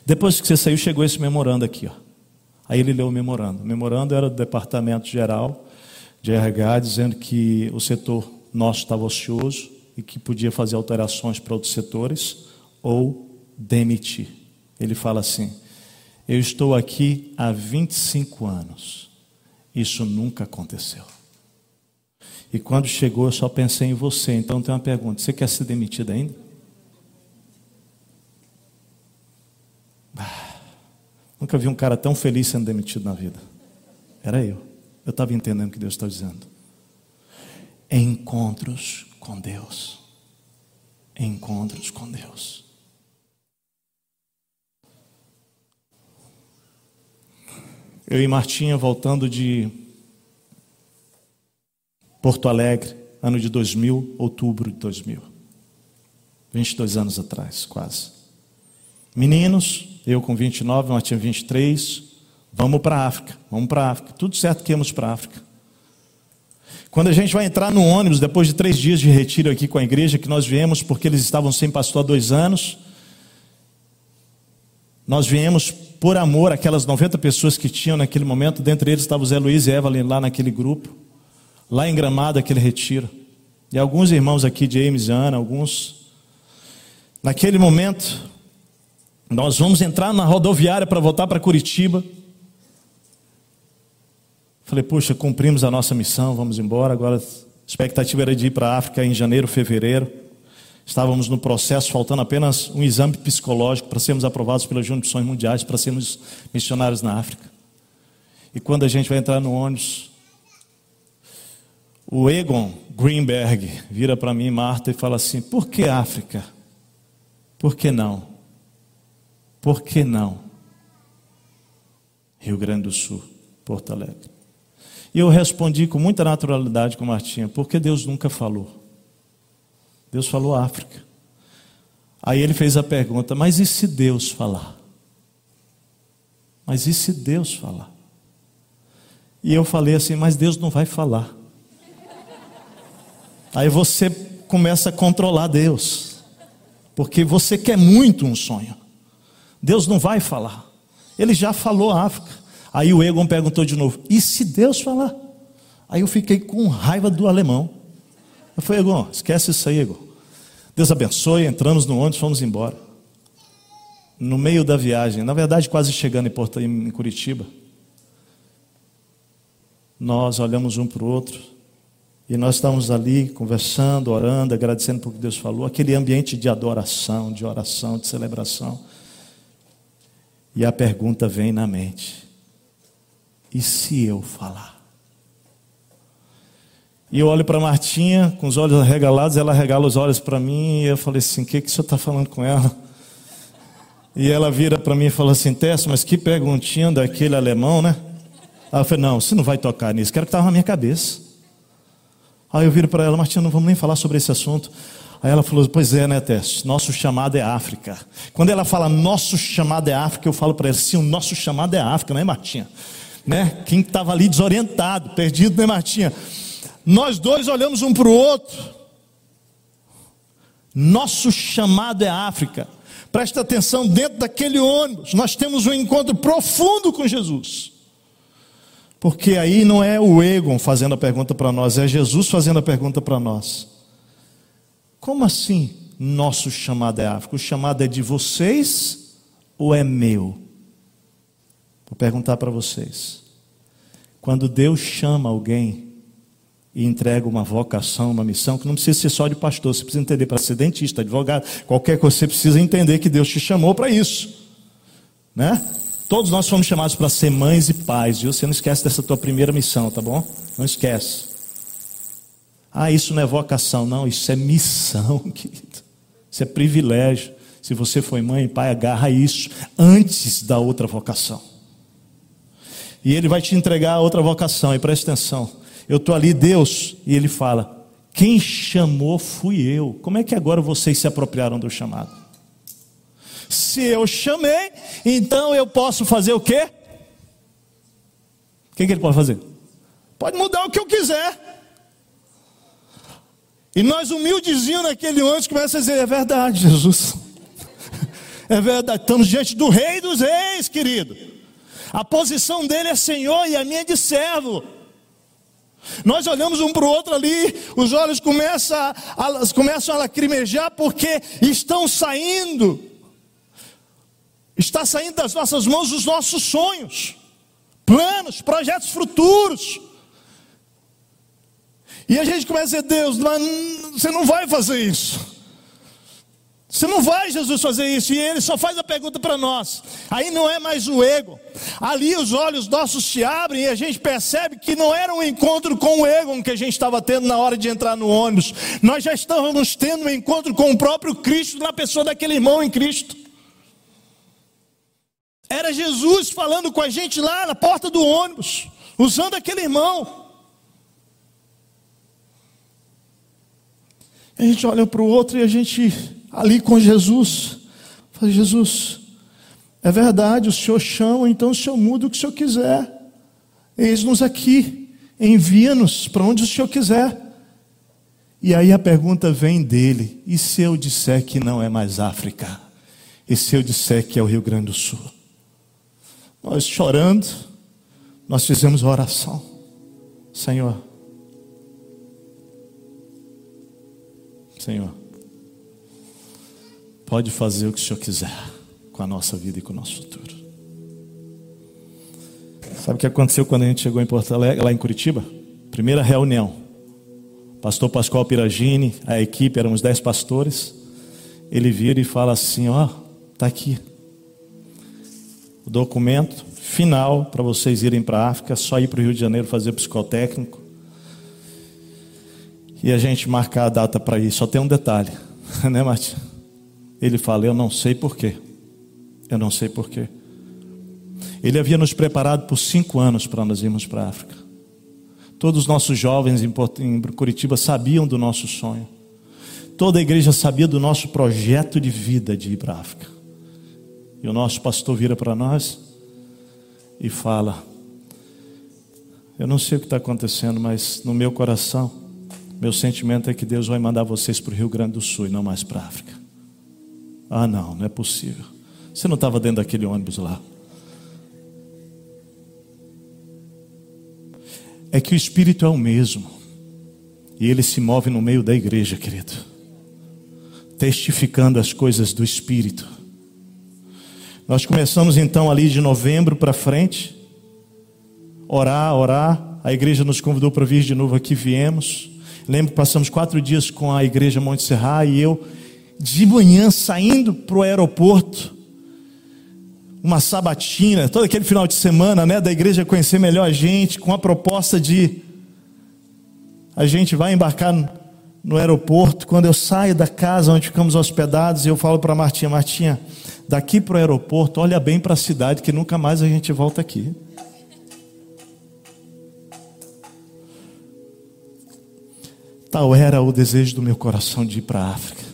Depois que você saiu, chegou esse memorando aqui, ó. Aí ele leu o memorando. O memorando era do Departamento Geral de RH, dizendo que o setor nosso estava ocioso e que podia fazer alterações para outros setores ou demitir. Ele fala assim: Eu estou aqui há 25 anos. Isso nunca aconteceu. E quando chegou, eu só pensei em você. Então tem uma pergunta: você quer ser demitido ainda? Ah. Nunca vi um cara tão feliz sendo demitido na vida. Era eu. Eu estava entendendo o que Deus está dizendo. Encontros com Deus. Encontros com Deus. Eu e Martinha voltando de Porto Alegre, ano de 2000, outubro de 2000. 22 anos atrás, quase. Meninos, eu com 29, ela tinha 23. Vamos para a África, vamos para a África. Tudo certo que íamos para a África. Quando a gente vai entrar no ônibus, depois de três dias de retiro aqui com a igreja, que nós viemos porque eles estavam sem pastor há dois anos, nós viemos por amor aquelas 90 pessoas que tinham naquele momento, dentre eles estava o Zé Luiz e Evelyn lá naquele grupo, lá em Gramado, aquele retiro. E alguns irmãos aqui, James e Ana, alguns. Naquele momento, nós vamos entrar na rodoviária para voltar para Curitiba. Falei, puxa, cumprimos a nossa missão, vamos embora. Agora a expectativa era de ir para a África em janeiro, fevereiro. Estávamos no processo, faltando apenas um exame psicológico para sermos aprovados pelas Junções Mundiais, para sermos missionários na África. E quando a gente vai entrar no ônibus, o Egon Greenberg vira para mim, Marta, e fala assim: por que África? Por que não? Por que não? Rio Grande do Sul, Porto Alegre. E eu respondi com muita naturalidade com Martinha, porque Deus nunca falou. Deus falou África. Aí ele fez a pergunta: mas e se Deus falar? Mas e se Deus falar? E eu falei assim: mas Deus não vai falar. Aí você começa a controlar Deus, porque você quer muito um sonho. Deus não vai falar. Ele já falou África. Aí o Egon perguntou de novo: e se Deus falar? Aí eu fiquei com raiva do alemão. Eu falei, Egon, esquece isso aí, Egon. Deus abençoe, entramos no ônibus, fomos embora. No meio da viagem, na verdade, quase chegando em, Porto, em Curitiba, nós olhamos um para o outro e nós estávamos ali conversando, orando, agradecendo por que Deus falou, aquele ambiente de adoração, de oração, de celebração. E a pergunta vem na mente: e se eu falar? E eu olho para Martinha, com os olhos arregalados, ela regala os olhos para mim, e eu falei assim: o que, que o senhor está falando com ela? E ela vira para mim e fala assim: Tess, mas que perguntinha daquele alemão, né? Eu falei: não, você não vai tocar nisso, quero que estava na minha cabeça. Aí eu viro para ela: Martinha, não vamos nem falar sobre esse assunto. Aí ela falou: Pois é, né, Tess? Nosso chamado é África. Quando ela fala nosso chamado é África, eu falo para ela: Sim, o nosso chamado é África, não é, Martinha? né? Quem estava ali desorientado, perdido, né, Martinha? Nós dois olhamos um para o outro. Nosso chamado é África. Presta atenção, dentro daquele ônibus, nós temos um encontro profundo com Jesus. Porque aí não é o Egon fazendo a pergunta para nós, é Jesus fazendo a pergunta para nós. Como assim nosso chamado é África? O chamado é de vocês ou é meu? Vou perguntar para vocês. Quando Deus chama alguém e entrega uma vocação, uma missão, que não precisa ser só de pastor, você precisa entender para ser dentista, advogado, qualquer coisa, você precisa entender que Deus te chamou para isso. Né? Todos nós fomos chamados para ser mães e pais, viu? Você não esquece dessa tua primeira missão, tá bom? Não esquece. Ah, isso não é vocação, não, isso é missão, querido. Isso é privilégio. Se você foi mãe e pai, agarra isso antes da outra vocação. E ele vai te entregar a outra vocação. E presta atenção. Eu estou ali, Deus, e ele fala: Quem chamou fui eu. Como é que agora vocês se apropriaram do chamado? Se eu chamei, então eu posso fazer o quê? O que, que ele pode fazer? Pode mudar o que eu quiser. E nós humildezinho naquele antes começa a dizer: é verdade, Jesus. É verdade, estamos diante do Rei dos Reis, querido. A posição dele é Senhor e a minha é de servo. Nós olhamos um para o outro ali, os olhos começam a, começam a lacrimejar porque estão saindo, está saindo das nossas mãos os nossos sonhos, planos, projetos futuros. E a gente começa a dizer, Deus, mas você não vai fazer isso. Você não vai, Jesus, fazer isso. E ele só faz a pergunta para nós. Aí não é mais o ego. Ali os olhos nossos se abrem e a gente percebe que não era um encontro com o ego que a gente estava tendo na hora de entrar no ônibus. Nós já estávamos tendo um encontro com o próprio Cristo na pessoa daquele irmão em Cristo. Era Jesus falando com a gente lá na porta do ônibus, usando aquele irmão. A gente olha para o outro e a gente ali com Jesus. Falei, Jesus, é verdade, o Senhor chama, então o Senhor muda o que o Senhor quiser. Eis-nos aqui. Envia-nos para onde o Senhor quiser. E aí a pergunta vem dele: e se eu disser que não é mais África? E se eu disser que é o Rio Grande do Sul? Nós chorando, nós fizemos uma oração. Senhor, Senhor, pode fazer o que o Senhor quiser com a nossa vida e com o nosso futuro. Sabe o que aconteceu quando a gente chegou em Porto Alegre, lá em Curitiba? Primeira reunião. Pastor Pascoal Piragini, a equipe, éramos dez pastores. Ele vira e fala assim: Ó, está aqui. O documento final para vocês irem para a África, só ir para o Rio de Janeiro fazer psicotécnico e a gente marcar a data para ir. Só tem um detalhe, né, Martim? Ele fala: Eu não sei porquê. Eu não sei porquê. Ele havia nos preparado por cinco anos para nós irmos para a África. Todos os nossos jovens em Curitiba sabiam do nosso sonho. Toda a igreja sabia do nosso projeto de vida de ir para a África. E o nosso pastor vira para nós e fala: Eu não sei o que está acontecendo, mas no meu coração meu sentimento é que Deus vai mandar vocês para o Rio Grande do Sul e não mais para a África. Ah, não, não é possível. Você não estava dentro daquele ônibus lá. É que o Espírito é o mesmo. E ele se move no meio da igreja, querido. Testificando as coisas do Espírito. Nós começamos então ali de novembro para frente. Orar, orar. A igreja nos convidou para vir de novo aqui, viemos. Lembro que passamos quatro dias com a igreja Monte Serra e eu, de manhã, saindo para o aeroporto, uma sabatina, todo aquele final de semana, né, da igreja conhecer melhor a gente, com a proposta de a gente vai embarcar no, aeroporto. Quando eu saio da casa onde ficamos hospedados, eu falo para Martinha: Martinha, daqui para o aeroporto, olha bem para a cidade, que nunca mais a gente volta aqui. Tal era o desejo do meu coração de ir para a África.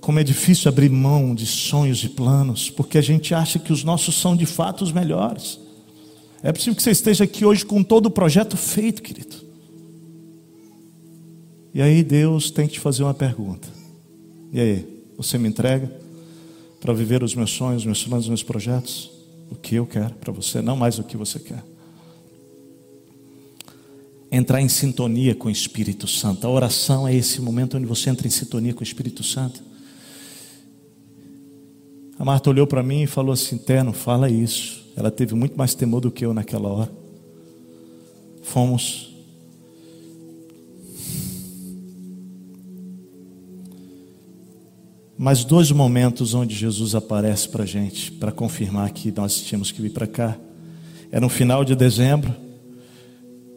Como é difícil abrir mão de sonhos e planos, porque a gente acha que os nossos são de fato os melhores. É possível que você esteja aqui hoje com todo o projeto feito, querido. E aí Deus tem que te fazer uma pergunta. E aí, você me entrega para viver os meus sonhos, os meus planos, os meus projetos? O que eu quero para você, não mais o que você quer entrar em sintonia com o Espírito Santo. A oração é esse momento onde você entra em sintonia com o Espírito Santo. A Marta olhou para mim e falou assim: não fala isso. Ela teve muito mais temor do que eu naquela hora. Fomos. Mas dois momentos onde Jesus aparece para a gente, para confirmar que nós tínhamos que vir para cá. Era no final de dezembro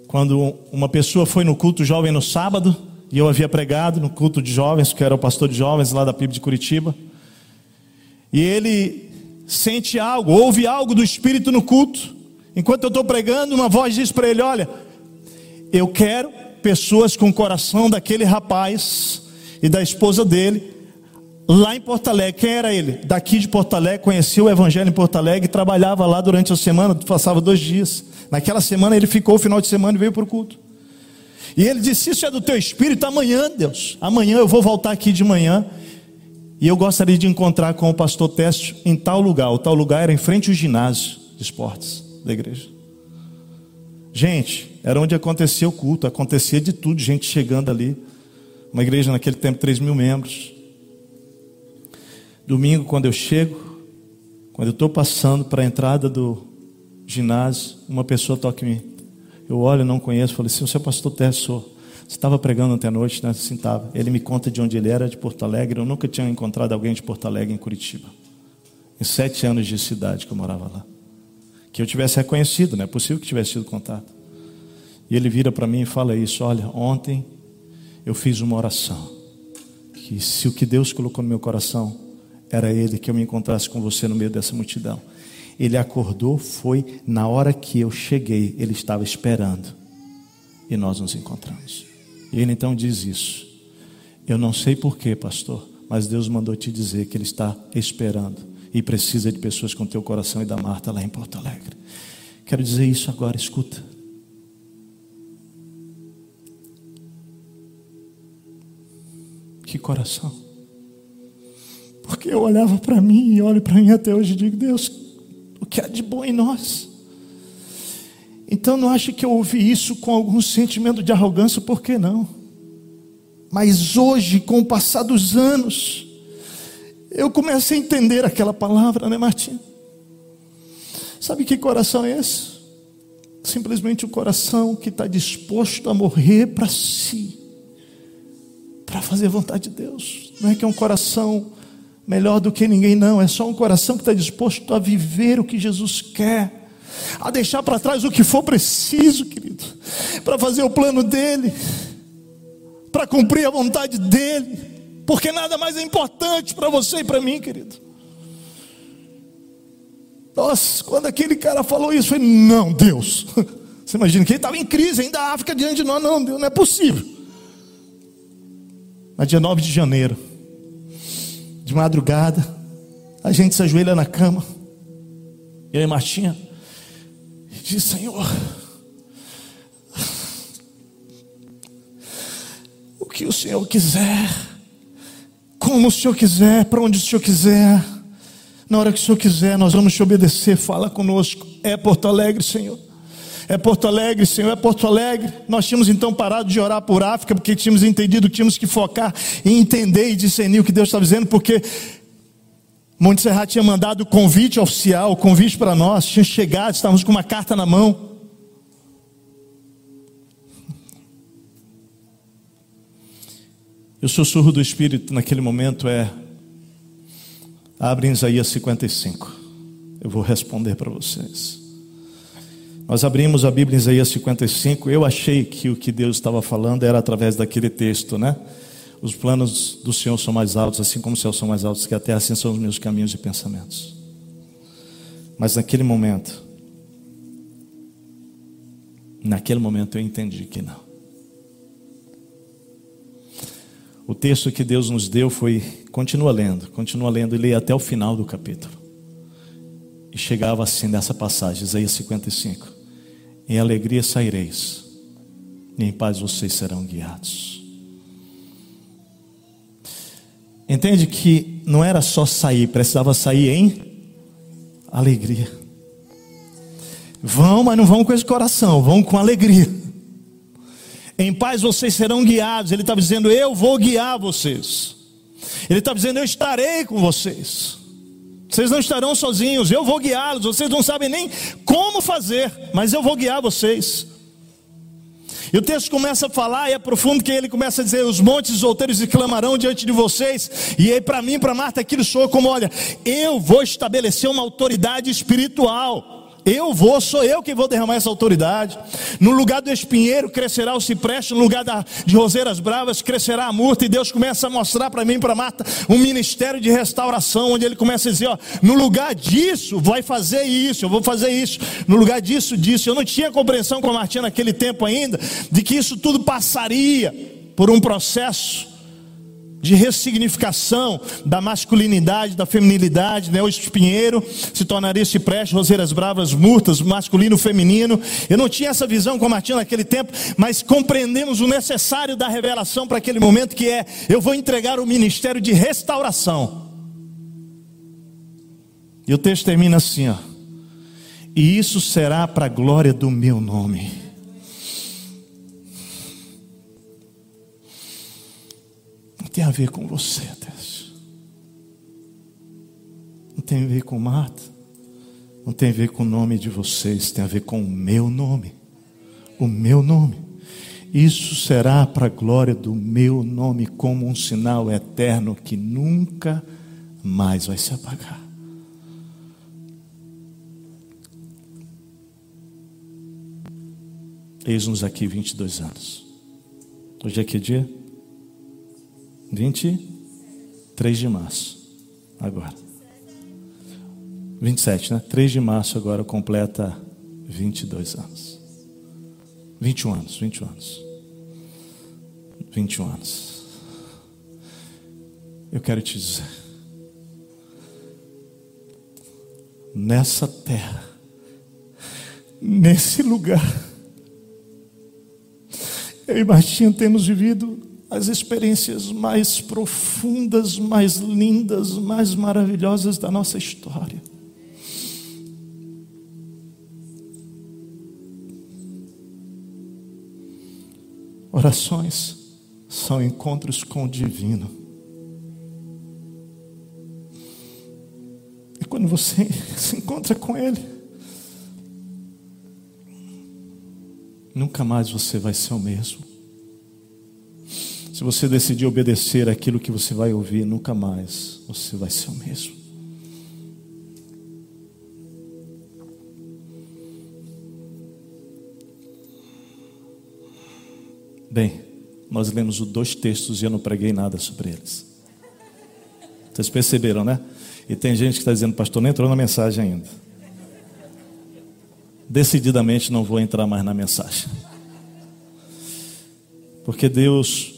quando uma pessoa foi no culto jovem no sábado, e eu havia pregado no culto de jovens, que era o pastor de jovens lá da PIB de Curitiba, e ele sente algo, ouve algo do Espírito no culto, enquanto eu estou pregando, uma voz diz para ele: Olha, eu quero pessoas com o coração daquele rapaz e da esposa dele, lá em Porto Alegre. Quem era ele? Daqui de Porto Alegre, conhecia o Evangelho em Porto Alegre, trabalhava lá durante a semana, passava dois dias. Naquela semana ele ficou o final de semana e veio para o culto. E ele disse: Isso é do teu espírito, amanhã, Deus. Amanhã eu vou voltar aqui de manhã. E eu gostaria de encontrar com o pastor Teste em tal lugar. O tal lugar era em frente ao ginásio de esportes da igreja. Gente, era onde acontecia o culto, acontecia de tudo, gente chegando ali. Uma igreja naquele tempo, 3 mil membros. Domingo, quando eu chego, quando eu estou passando para a entrada do ginásio, uma pessoa toca em mim. Eu olho, não conheço, falei assim, você é pastor Tércio, sou. Estava pregando ontem à noite, né? Assim, estava. Ele me conta de onde ele era, de Porto Alegre. Eu nunca tinha encontrado alguém de Porto Alegre em Curitiba. Em sete anos de cidade que eu morava lá. Que eu tivesse reconhecido, não é possível que tivesse sido contato. E ele vira para mim e fala isso: Olha, ontem eu fiz uma oração. Que se o que Deus colocou no meu coração era Ele, que eu me encontrasse com você no meio dessa multidão. Ele acordou, foi na hora que eu cheguei, ele estava esperando. E nós nos encontramos. E ele então diz isso. Eu não sei porquê, pastor, mas Deus mandou te dizer que Ele está esperando e precisa de pessoas com teu coração e da Marta lá em Porto Alegre. Quero dizer isso agora, escuta. Que coração. Porque eu olhava para mim e olho para mim até hoje e digo, Deus, o que há de bom em nós? Então não acho que eu ouvi isso com algum sentimento de arrogância, por que não? Mas hoje, com o passar dos anos, eu comecei a entender aquela palavra, né, Martim? Sabe que coração é esse? Simplesmente o coração que está disposto a morrer para si, para fazer a vontade de Deus. Não é que é um coração melhor do que ninguém, não. É só um coração que está disposto a viver o que Jesus quer, a deixar para trás o que for preciso, querido, para fazer o plano dele, para cumprir a vontade dele, porque nada mais é importante para você e para mim, querido. Nossa, quando aquele cara falou isso, falei: Não, Deus. Você imagina que ele estava em crise, ainda a África diante de nós. Não, Deus, não é possível. Mas dia 9 de janeiro, de madrugada, a gente se ajoelha na cama, eu e Martinha, diz: Senhor, o que o Senhor quiser, como o Senhor quiser, para onde o Senhor quiser. Na hora que o Senhor quiser, nós vamos te obedecer. Fala conosco. É Porto Alegre, Senhor. É Porto Alegre, Senhor, é Porto Alegre. Nós tínhamos então parado de orar por África, porque tínhamos entendido tínhamos que focar em entender e discernir o que Deus está dizendo, porque Monte Serrat tinha mandado o convite oficial, o convite para nós, tinha chegado, estávamos com uma carta na mão. E o sussurro do Espírito naquele momento é: Abre Isaías 55. Eu vou responder para vocês. Nós abrimos a Bíblia em Isaías 55. Eu achei que o que Deus estava falando era através daquele texto, né? Os planos do Senhor são mais altos, assim como os céus são mais altos que a terra, assim são os meus caminhos e pensamentos. Mas naquele momento, naquele momento eu entendi que não. O texto que Deus nos deu foi, continua lendo, continua lendo e leia até o final do capítulo. E chegava assim nessa passagem, Isaías 55. Em alegria saireis, e em paz vocês serão guiados. Entende que não era só sair, precisava sair em alegria. Vão, mas não vão com esse coração, vão com alegria. Em paz vocês serão guiados. Ele estava dizendo: Eu vou guiar vocês. Ele estava dizendo: Eu estarei com vocês. Vocês não estarão sozinhos, eu vou guiá-los. Vocês não sabem nem como fazer, mas eu vou guiar vocês. E o texto começa a falar e é profundo que ele começa a dizer: Os montes outeiros clamarão diante de vocês. E aí, para mim, para Marta, aquilo soa como: Olha, eu vou estabelecer uma autoridade espiritual. Eu vou, sou eu que vou derramar essa autoridade. No lugar do espinheiro crescerá o cipreste, no lugar da, de roseiras bravas crescerá a murta. E Deus começa a mostrar para mim, para Marta, um ministério de restauração, onde Ele começa a dizer: ó, no lugar disso, vai fazer isso, eu vou fazer isso. No lugar disso, disso. Eu não tinha compreensão com a Martinha naquele tempo ainda, de que isso tudo passaria por um processo de ressignificação da masculinidade, da feminilidade, né? O espinheiro se tornaria cipreste, roseiras bravas, murtas, masculino, feminino. Eu não tinha essa visão com a naquele tempo, mas compreendemos o necessário da revelação para aquele momento que é: eu vou entregar o ministério de restauração. E o texto termina assim, ó. E isso será para a glória do meu nome. Tem a ver com você, Deus. Não tem a ver com Marta. Não tem a ver com o nome de vocês. Tem a ver com o meu nome. O meu nome. Isso será para a glória do meu nome, como um sinal eterno que nunca mais vai se apagar. Eis-nos aqui 22 anos. Hoje é que dia? 23 de março. Agora. 27, né? 3 de março agora completa 22 anos. 21 anos, 21 anos. 21 anos. Eu quero te dizer. Nessa terra, nesse lugar, eu e Martinho temos vivido as experiências mais profundas, mais lindas, mais maravilhosas da nossa história. Orações são encontros com o divino. E quando você se encontra com Ele, nunca mais você vai ser o mesmo. Se você decidir obedecer aquilo que você vai ouvir, nunca mais você vai ser o mesmo. Bem, nós lemos os dois textos e eu não preguei nada sobre eles. Vocês perceberam, né? E tem gente que está dizendo, pastor, não entrou na mensagem ainda. Decididamente não vou entrar mais na mensagem. Porque Deus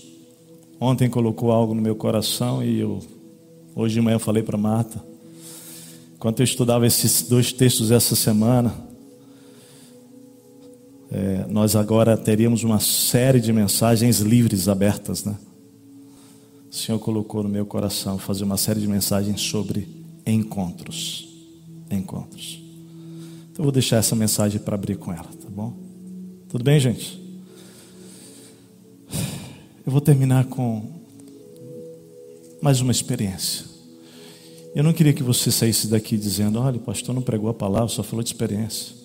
ontem colocou algo no meu coração e eu hoje de manhã falei para Marta. Enquanto eu estudava esses dois textos essa semana, é, nós agora teríamos uma série de mensagens livres abertas, né? O Senhor colocou no meu coração fazer uma série de mensagens sobre encontros. Encontros. Então eu vou deixar essa mensagem para abrir com ela, tá bom? Tudo bem, gente? Eu vou terminar com mais uma experiência. Eu não queria que você saísse daqui dizendo: olha, o pastor não pregou a palavra, só falou de experiência.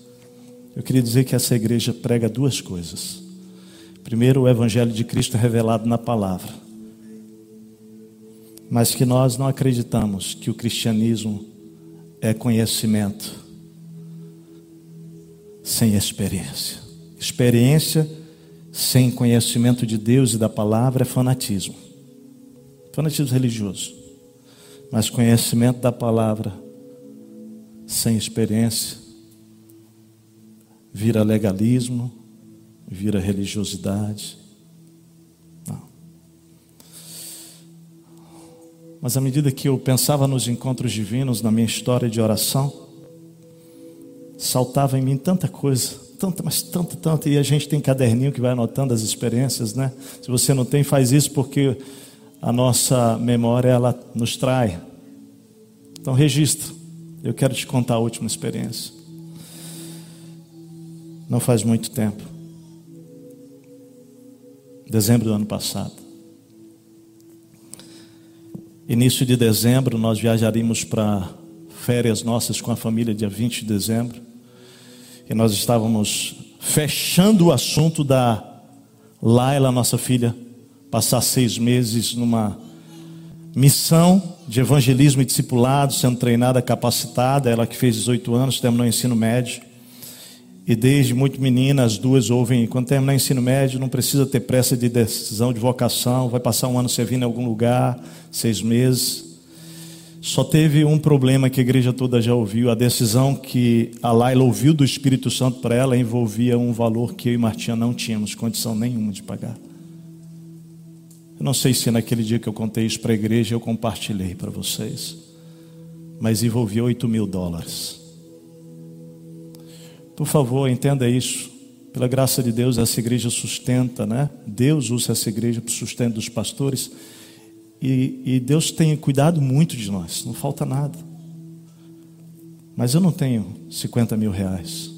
Eu queria dizer que essa igreja prega duas coisas. Primeiro, o Evangelho de Cristo é revelado na palavra, mas que nós não acreditamos que o cristianismo é conhecimento sem experiência. Experiência sem conhecimento de Deus e da palavra é fanatismo fanatismo religioso. Mas conhecimento da palavra sem experiência vira legalismo, vira religiosidade. Não. Mas à medida que eu pensava nos encontros divinos, na minha história de oração, saltava em mim tanta coisa, tanta, mas tanta, tanta, e a gente tem caderninho que vai anotando as experiências, né? Se você não tem, faz isso porque a nossa memória ela nos trai. Então registra. Eu quero te contar a última experiência não faz muito tempo. Dezembro do ano passado. Início de dezembro, nós viajaríamos para férias nossas com a família, dia 20 de dezembro. E nós estávamos fechando o assunto da Laila, nossa filha, passar seis meses numa missão de evangelismo e discipulado, sendo treinada, capacitada. Ela que fez 18 anos, terminou o ensino médio. E desde muito menina, as duas ouvem, quando terminar o ensino médio, não precisa ter pressa de decisão de vocação, vai passar um ano servindo em algum lugar, seis meses. Só teve um problema que a igreja toda já ouviu, a decisão que a Laila ouviu do Espírito Santo para ela envolvia um valor que eu e Martinha não tínhamos condição nenhuma de pagar. Eu não sei se naquele dia que eu contei isso para a igreja eu compartilhei para vocês, mas envolvia 8 mil dólares. Por favor, entenda isso. Pela graça de Deus, essa igreja sustenta, né? Deus usa essa igreja para o sustento dos pastores. E, e Deus tem cuidado muito de nós, não falta nada. Mas eu não tenho 50 mil reais.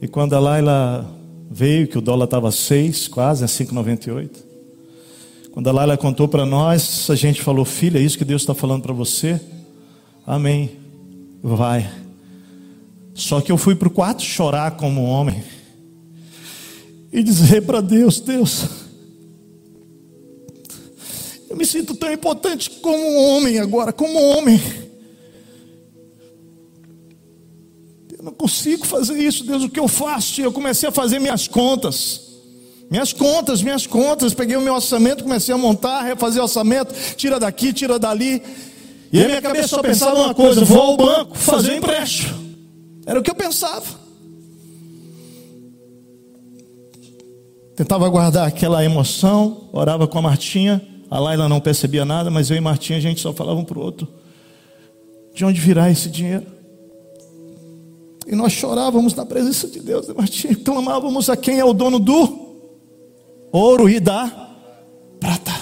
E quando a Laila veio, que o dólar estava 6, quase, a 5,98. Quando a Laila contou para nós, a gente falou: Filha, é isso que Deus está falando para você? Amém. Vai. Só que eu fui para o quarto chorar como homem e dizer para Deus: Deus, sinto tão importante como homem agora, como homem. Eu não consigo fazer isso, Deus, o que eu faço? Eu comecei a fazer minhas contas. Minhas contas, minhas contas, peguei o meu orçamento, comecei a montar, refazer orçamento, tira daqui, tira dali. E a minha cabeça só pensava uma coisa: vou ao banco fazer um empréstimo. Era o que eu pensava. Tentava guardar aquela emoção, orava com a Martinha. A Laila não percebia nada, mas eu e Martinha a gente só falava um para o outro: de onde virá esse dinheiro? E nós chorávamos na presença de Deus, né, Martinha? Clamávamos a quem é o dono do ouro e da prata.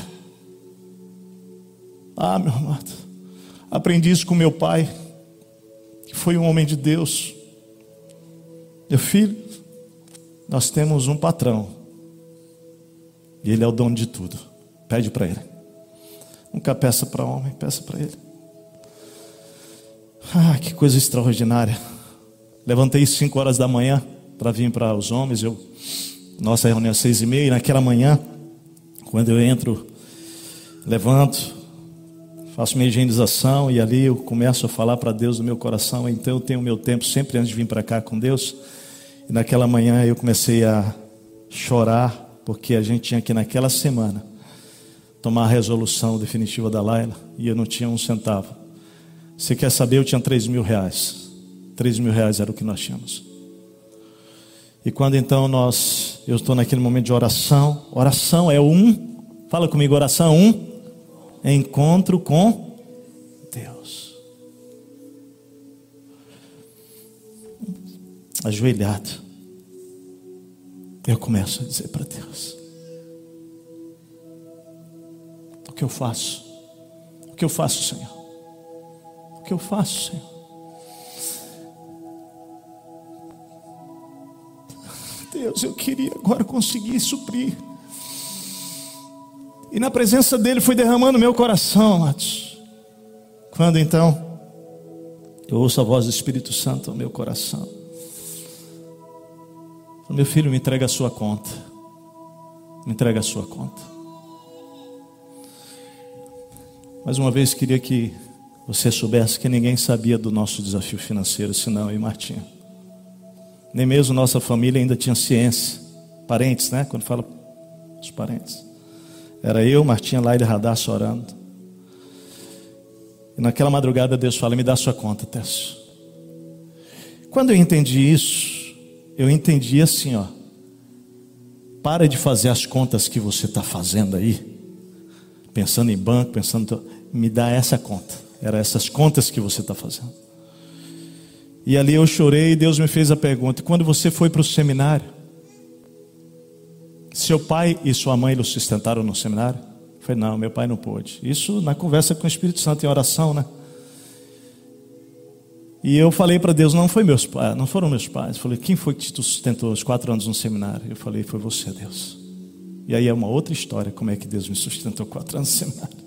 Ah, meu amado, aprendi isso com meu pai, que foi um homem de Deus. Meu filho, nós temos um patrão, e ele é o dono de tudo. Pede para ele. Nunca peça para homem, peça para ele. Ah, que coisa extraordinária. Levantei cinco horas da manhã para vir para os homens. Eu, nossa reunião é seis e meia. E naquela manhã, quando eu entro, levanto, faço minha higienização e ali eu começo a falar para Deus no meu coração. Então eu tenho meu tempo sempre antes de vir para cá com Deus. E naquela manhã eu comecei a chorar, porque a gente tinha que naquela semana tomar a resolução definitiva da Laila e eu não tinha um centavo. Você quer saber? Eu tinha três mil reais. Três mil reais era o que nós tínhamos. E quando então nós, eu estou naquele momento de oração, oração é um, fala comigo, oração um, encontro com Deus. Ajoelhado, eu começo a dizer para Deus: que eu faço? O que eu faço, Senhor? O que eu faço, Senhor? Deus, eu queria agora conseguir suprir. E na presença dele foi derramando meu coração, amados. Quando então eu ouço a voz do Espírito Santo no meu coração. Meu filho, me entrega a sua conta. Me entrega a sua conta. Mais uma vez queria que você soubesse que ninguém sabia do nosso desafio financeiro, senão eu e Martinha. Nem mesmo nossa família ainda tinha ciência. Parentes, né? Quando fala os parentes. Era eu, Martinha, Laila e Radar orando. E naquela madrugada Deus fala: Me dá sua conta, Tessio. Quando eu entendi isso, eu entendi assim, ó. Para de fazer as contas que você está fazendo aí. Pensando em banco, pensando. Me dá essa conta. Era essas contas que você está fazendo. E ali eu chorei e Deus me fez a pergunta: quando você foi para o seminário, seu pai e sua mãe o sustentaram no seminário? Eu falei: não, meu pai não pôde. Isso na conversa com o Espírito Santo em oração, né? E eu falei para Deus: não foi meus pais, não foram meus pais. Eu falei: quem foi que te sustentou os quatro anos no seminário? Eu falei: foi você, Deus. E aí é uma outra história, como é que Deus me sustentou quatro anos no seminário.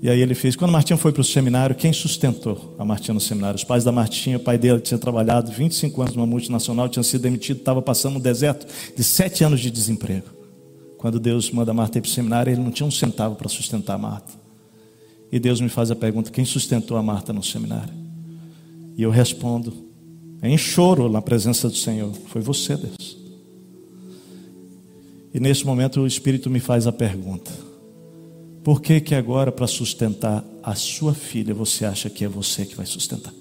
E aí ele fez. Quando a Martinha foi para o seminário, quem sustentou a Martinha no seminário? Os pais da Martinha, o pai dele tinha trabalhado 25 anos numa multinacional, tinha sido demitido, estava passando um deserto de sete anos de desemprego. Quando Deus manda a Marta ir para o seminário, ele não tinha um centavo para sustentar a Marta. E Deus me faz a pergunta: quem sustentou a Marta no seminário? E eu respondo, em choro na presença do Senhor: foi você, Deus. E nesse momento o Espírito me faz a pergunta: por que que agora para sustentar a sua filha você acha que é você que vai sustentar?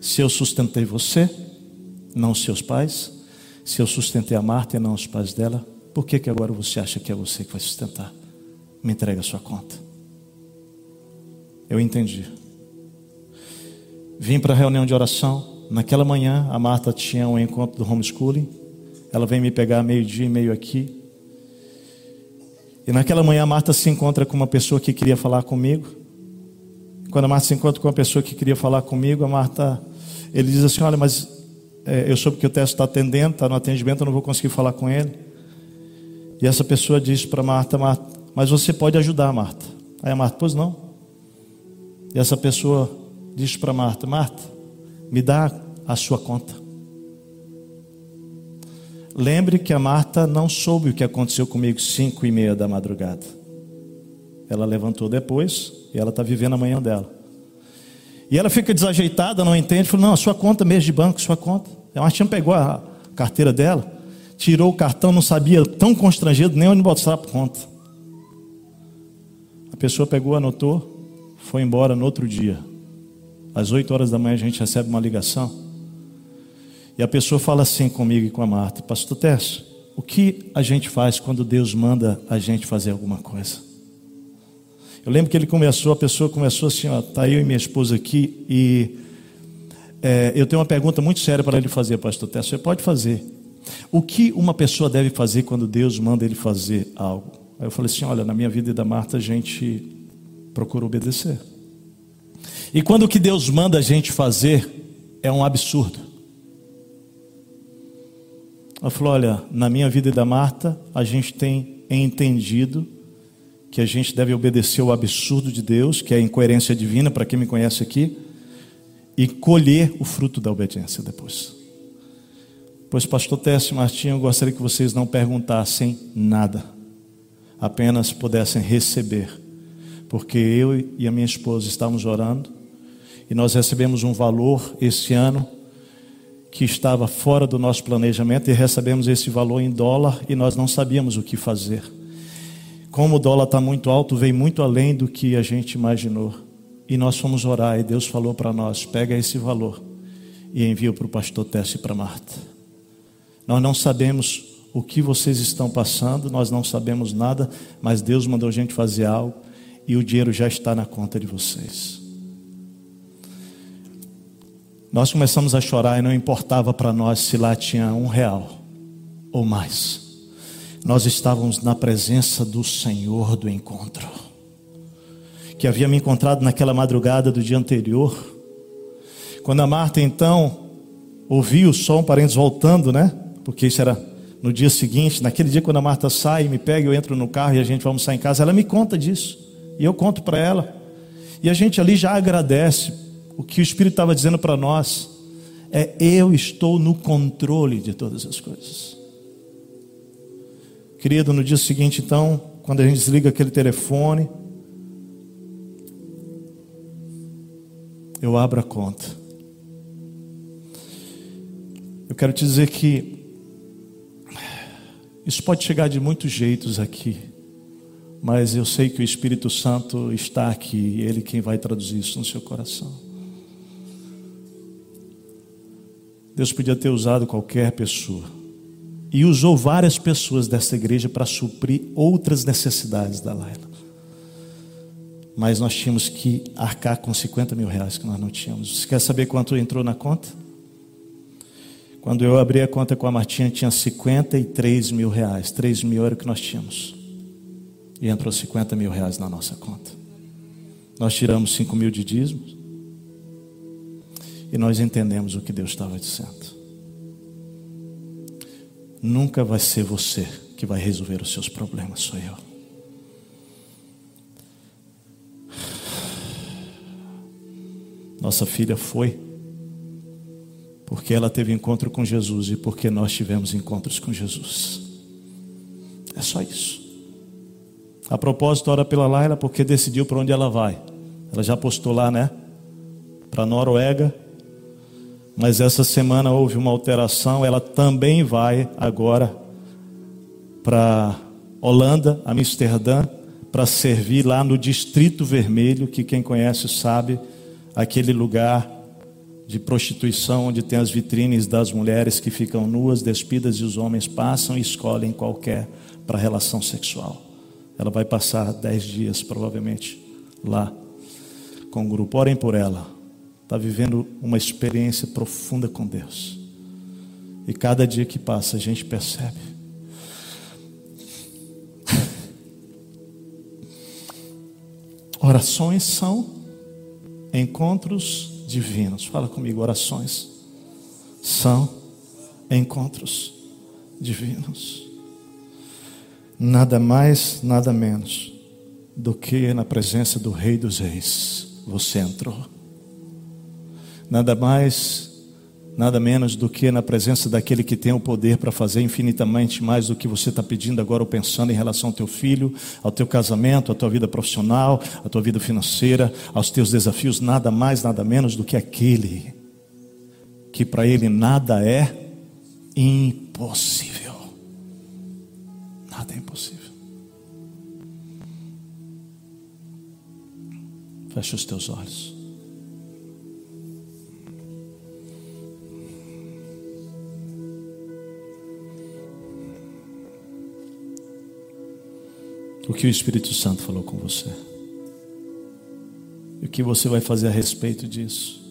Se eu sustentei você, não seus pais, se eu sustentei a Marta e não os pais dela, por que que agora você acha que é você que vai sustentar? Me entrega a sua conta. Eu entendi. Vim para a reunião de oração. Naquela manhã, a Marta tinha um encontro do homeschooling. Ela vem me pegar meio-dia e meio aqui. E naquela manhã Marta se encontra com uma pessoa que queria falar comigo. Quando a Marta se encontra com uma pessoa que queria falar comigo, a Marta, ele diz assim: Olha, mas é, eu soube que o teste está atendendo, está no atendimento, eu não vou conseguir falar com ele. E essa pessoa diz para Marta: Marta, mas você pode ajudar, Marta. Aí a Marta, pois não. E essa pessoa diz para Marta: Marta, me dá a sua conta. Lembre que a Marta não soube o que aconteceu comigo cinco e meia da madrugada. Ela levantou depois e ela está vivendo a manhã dela. E ela fica desajeitada, não entende, falou, não, sua conta mesmo de banco, sua conta. A Martinha pegou a carteira dela, tirou o cartão, não sabia, tão constrangido, nem onde botar a conta. A pessoa pegou, anotou, foi embora no outro dia. Às 8 horas da manhã a gente recebe uma ligação. E a pessoa fala assim comigo e com a Marta: Pastor Tess, o que a gente faz quando Deus manda a gente fazer alguma coisa? Eu lembro que ele começou, a pessoa começou assim: ó, tá eu e minha esposa aqui e é, eu tenho uma pergunta muito séria para ele fazer, Pastor Tess. Você pode fazer? O que uma pessoa deve fazer quando Deus manda ele fazer algo? Aí eu falei assim: olha, na minha vida e da Marta a gente procura obedecer. E quando o que Deus manda a gente fazer é um absurdo. Ela falou: olha, na minha vida e da Marta a gente tem entendido que a gente deve obedecer o absurdo de Deus, que é a incoerência divina, para quem me conhece aqui, e colher o fruto da obediência depois. Pois, pastor Teste Martinho, eu gostaria que vocês não perguntassem nada, apenas pudessem receber, porque eu e a minha esposa estávamos orando e nós recebemos um valor esse ano que estava fora do nosso planejamento e recebemos esse valor em dólar e nós não sabíamos o que fazer como o dólar está muito alto, veio muito além do que a gente imaginou. E nós fomos orar e Deus falou para nós: pega esse valor e envia para o pastor Tess e para Marta. Nós não sabemos o que vocês estão passando, nós não sabemos nada, mas Deus mandou a gente fazer algo e o dinheiro já está na conta de vocês. Nós começamos a chorar e não importava para nós se lá tinha um real ou mais nós estávamos na presença do Senhor do encontro, que havia me encontrado naquela madrugada do dia anterior. Quando a Marta então ouviu o som, parentes voltando, né? Porque isso era no dia seguinte, naquele dia quando a Marta sai, me pega, eu entro no carro e a gente vai almoçar em casa, ela me conta disso. E eu conto para ela. E a gente ali já agradece o que o Espírito estava dizendo para nós. É eu estou no controle de todas as coisas. Querido, no dia seguinte, então, quando a gente desliga aquele telefone, eu abro a conta. Eu quero te dizer que isso pode chegar de muitos jeitos aqui, mas eu sei que o Espírito Santo está aqui, ele quem vai traduzir isso no seu coração. Deus podia ter usado qualquer pessoa e usou várias pessoas dessa igreja para suprir outras necessidades da Laila. Mas nós tínhamos que arcar com 50 mil reais que nós não tínhamos. Você quer saber quanto entrou na conta? Quando eu abri a conta com a Martinha, tinha 53 mil reais. 3 mil era o que nós tínhamos. E entrou 50 mil reais na nossa conta. Nós tiramos 5 mil de dízimos. E nós entendemos o que Deus estava dizendo nunca vai ser você que vai resolver os seus problemas, sou eu. Nossa filha foi porque ela teve encontro com Jesus e porque nós tivemos encontros com Jesus. É só isso. A propósito, ora pela Laila porque decidiu para onde ela vai. Ela já postou lá, né? Para Noruega mas essa semana houve uma alteração, ela também vai agora para Holanda, Amsterdã, para servir lá no Distrito Vermelho, que quem conhece sabe, aquele lugar de prostituição onde tem as vitrines das mulheres que ficam nuas, despidas e os homens passam e escolhem qualquer para relação sexual. Ela vai passar dez dias provavelmente lá com o grupo. Orem por ela está vivendo uma experiência profunda com Deus. E cada dia que passa a gente percebe. Orações são encontros divinos. Fala comigo, orações são encontros divinos. Nada mais, nada menos do que na presença do Rei dos Reis você entrou nada mais, nada menos do que na presença daquele que tem o poder para fazer infinitamente mais do que você está pedindo agora ou pensando em relação ao teu filho, ao teu casamento, à tua vida profissional, à tua vida financeira, aos teus desafios, nada mais, nada menos do que aquele que para ele nada é impossível. Nada é impossível. Feche os teus olhos. O que o Espírito Santo falou com você. E o que você vai fazer a respeito disso.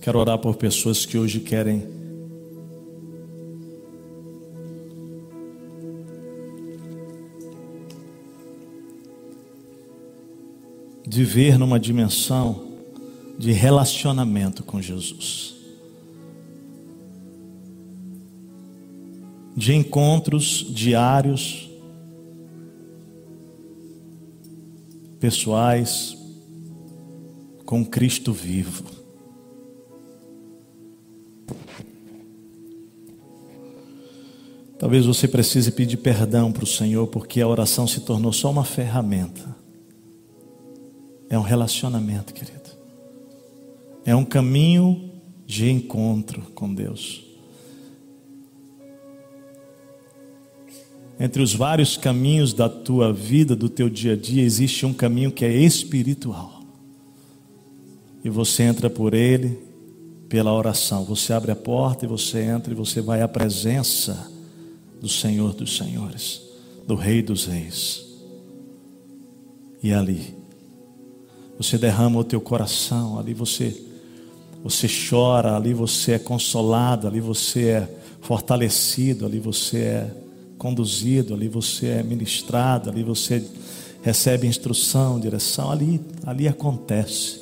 Quero orar por pessoas que hoje querem viver numa dimensão de relacionamento com Jesus. De encontros diários, pessoais, com Cristo vivo. Talvez você precise pedir perdão para o Senhor, porque a oração se tornou só uma ferramenta. É um relacionamento, querido. É um caminho de encontro com Deus. Entre os vários caminhos da tua vida, do teu dia a dia, existe um caminho que é espiritual. E você entra por ele pela oração. Você abre a porta e você entra e você vai à presença do Senhor dos Senhores, do Rei dos Reis. E ali você derrama o teu coração, ali você você chora, ali você é consolado, ali você é fortalecido, ali você é conduzido, ali você é ministrado, ali você recebe instrução, direção, ali ali acontece.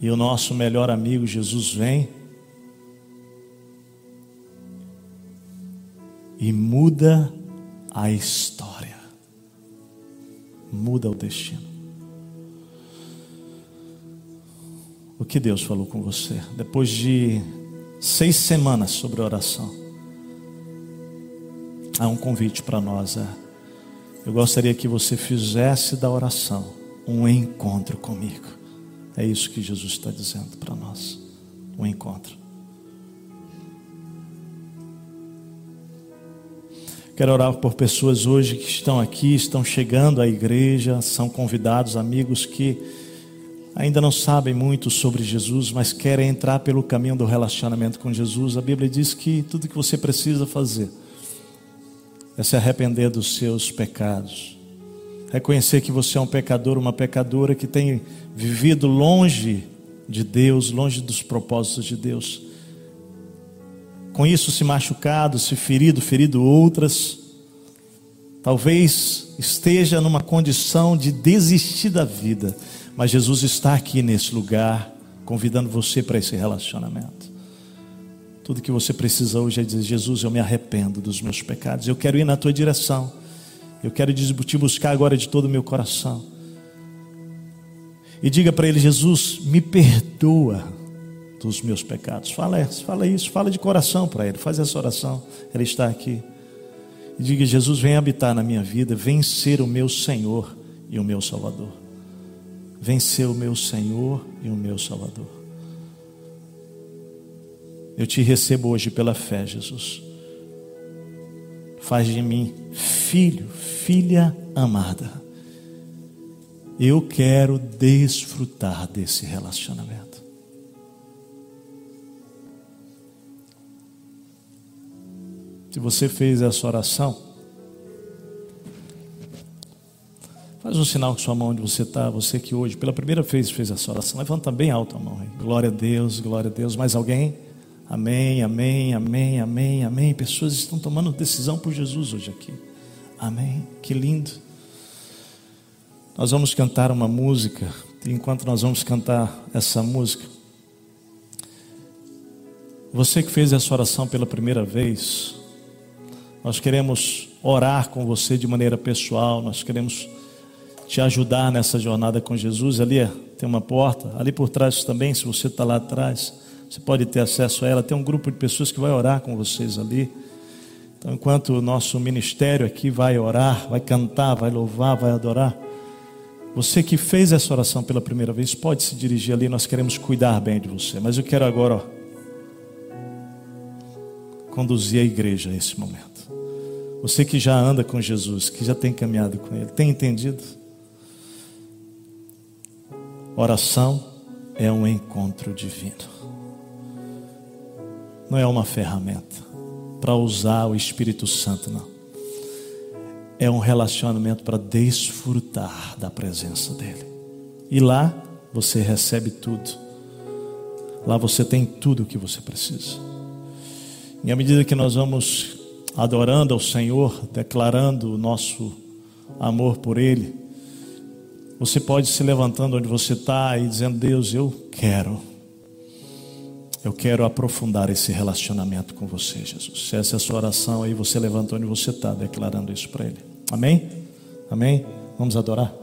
E o nosso melhor amigo Jesus vem e muda a história muda o destino. O que Deus falou com você? Depois de seis semanas sobre oração, há um convite para nós. É. Eu gostaria que você fizesse da oração um encontro comigo. É isso que Jesus está dizendo para nós. Um encontro. Quero orar por pessoas hoje que estão aqui, estão chegando à igreja, são convidados, amigos que ainda não sabem muito sobre Jesus, mas querem entrar pelo caminho do relacionamento com Jesus. A Bíblia diz que tudo que você precisa fazer é se arrepender dos seus pecados, reconhecer que você é um pecador, uma pecadora que tem vivido longe de Deus, longe dos propósitos de Deus com isso se machucado, se ferido, ferido outras. Talvez esteja numa condição de desistir da vida, mas Jesus está aqui nesse lugar, convidando você para esse relacionamento. Tudo que você precisa hoje é dizer: Jesus, eu me arrependo dos meus pecados, eu quero ir na tua direção, eu quero te buscar agora de todo o meu coração. E diga para ele: Jesus, me perdoa dos meus pecados. Fala, fala isso, fala de coração para Ele, faz essa oração. Ele está aqui. E diga: Jesus, vem habitar na minha vida, vem ser o meu Senhor e o meu Salvador. Vem ser o meu Senhor e o meu Salvador. Eu te recebo hoje pela fé, Jesus. Faz de mim filho, filha amada. Eu quero desfrutar desse relacionamento. Se você fez essa oração, faz um sinal com sua mão onde você está, você que hoje, pela primeira vez, fez essa oração. Levanta bem alto a mão. Aí. Glória a Deus, glória a Deus. Mais alguém? Amém, amém, amém, amém, amém. Pessoas estão tomando decisão por Jesus hoje aqui. Amém. Que lindo. Nós vamos cantar uma música. Enquanto nós vamos cantar essa música, você que fez essa oração pela primeira vez, nós queremos orar com você de maneira pessoal, nós queremos te ajudar nessa jornada com Jesus. Ali é, tem uma porta, ali por trás também, se você está lá atrás, você pode ter acesso a ela. Tem um grupo de pessoas que vai orar com vocês ali. Então, enquanto o nosso ministério aqui vai orar, vai cantar, vai louvar, vai adorar, você que fez essa oração pela primeira vez, pode se dirigir ali, nós queremos cuidar bem de você. Mas eu quero agora ó, conduzir a igreja a esse momento. Você que já anda com Jesus, que já tem caminhado com Ele, tem entendido? Oração é um encontro divino, não é uma ferramenta para usar o Espírito Santo, não. É um relacionamento para desfrutar da presença dEle. E lá você recebe tudo. Lá você tem tudo o que você precisa. E à medida que nós vamos adorando ao Senhor, declarando o nosso amor por Ele, você pode se levantando onde você está e dizendo: Deus, eu quero, eu quero aprofundar esse relacionamento com você, Jesus. Se essa é a sua oração aí, você levanta onde você está, declarando isso para Ele. Amém? Amém? Vamos adorar?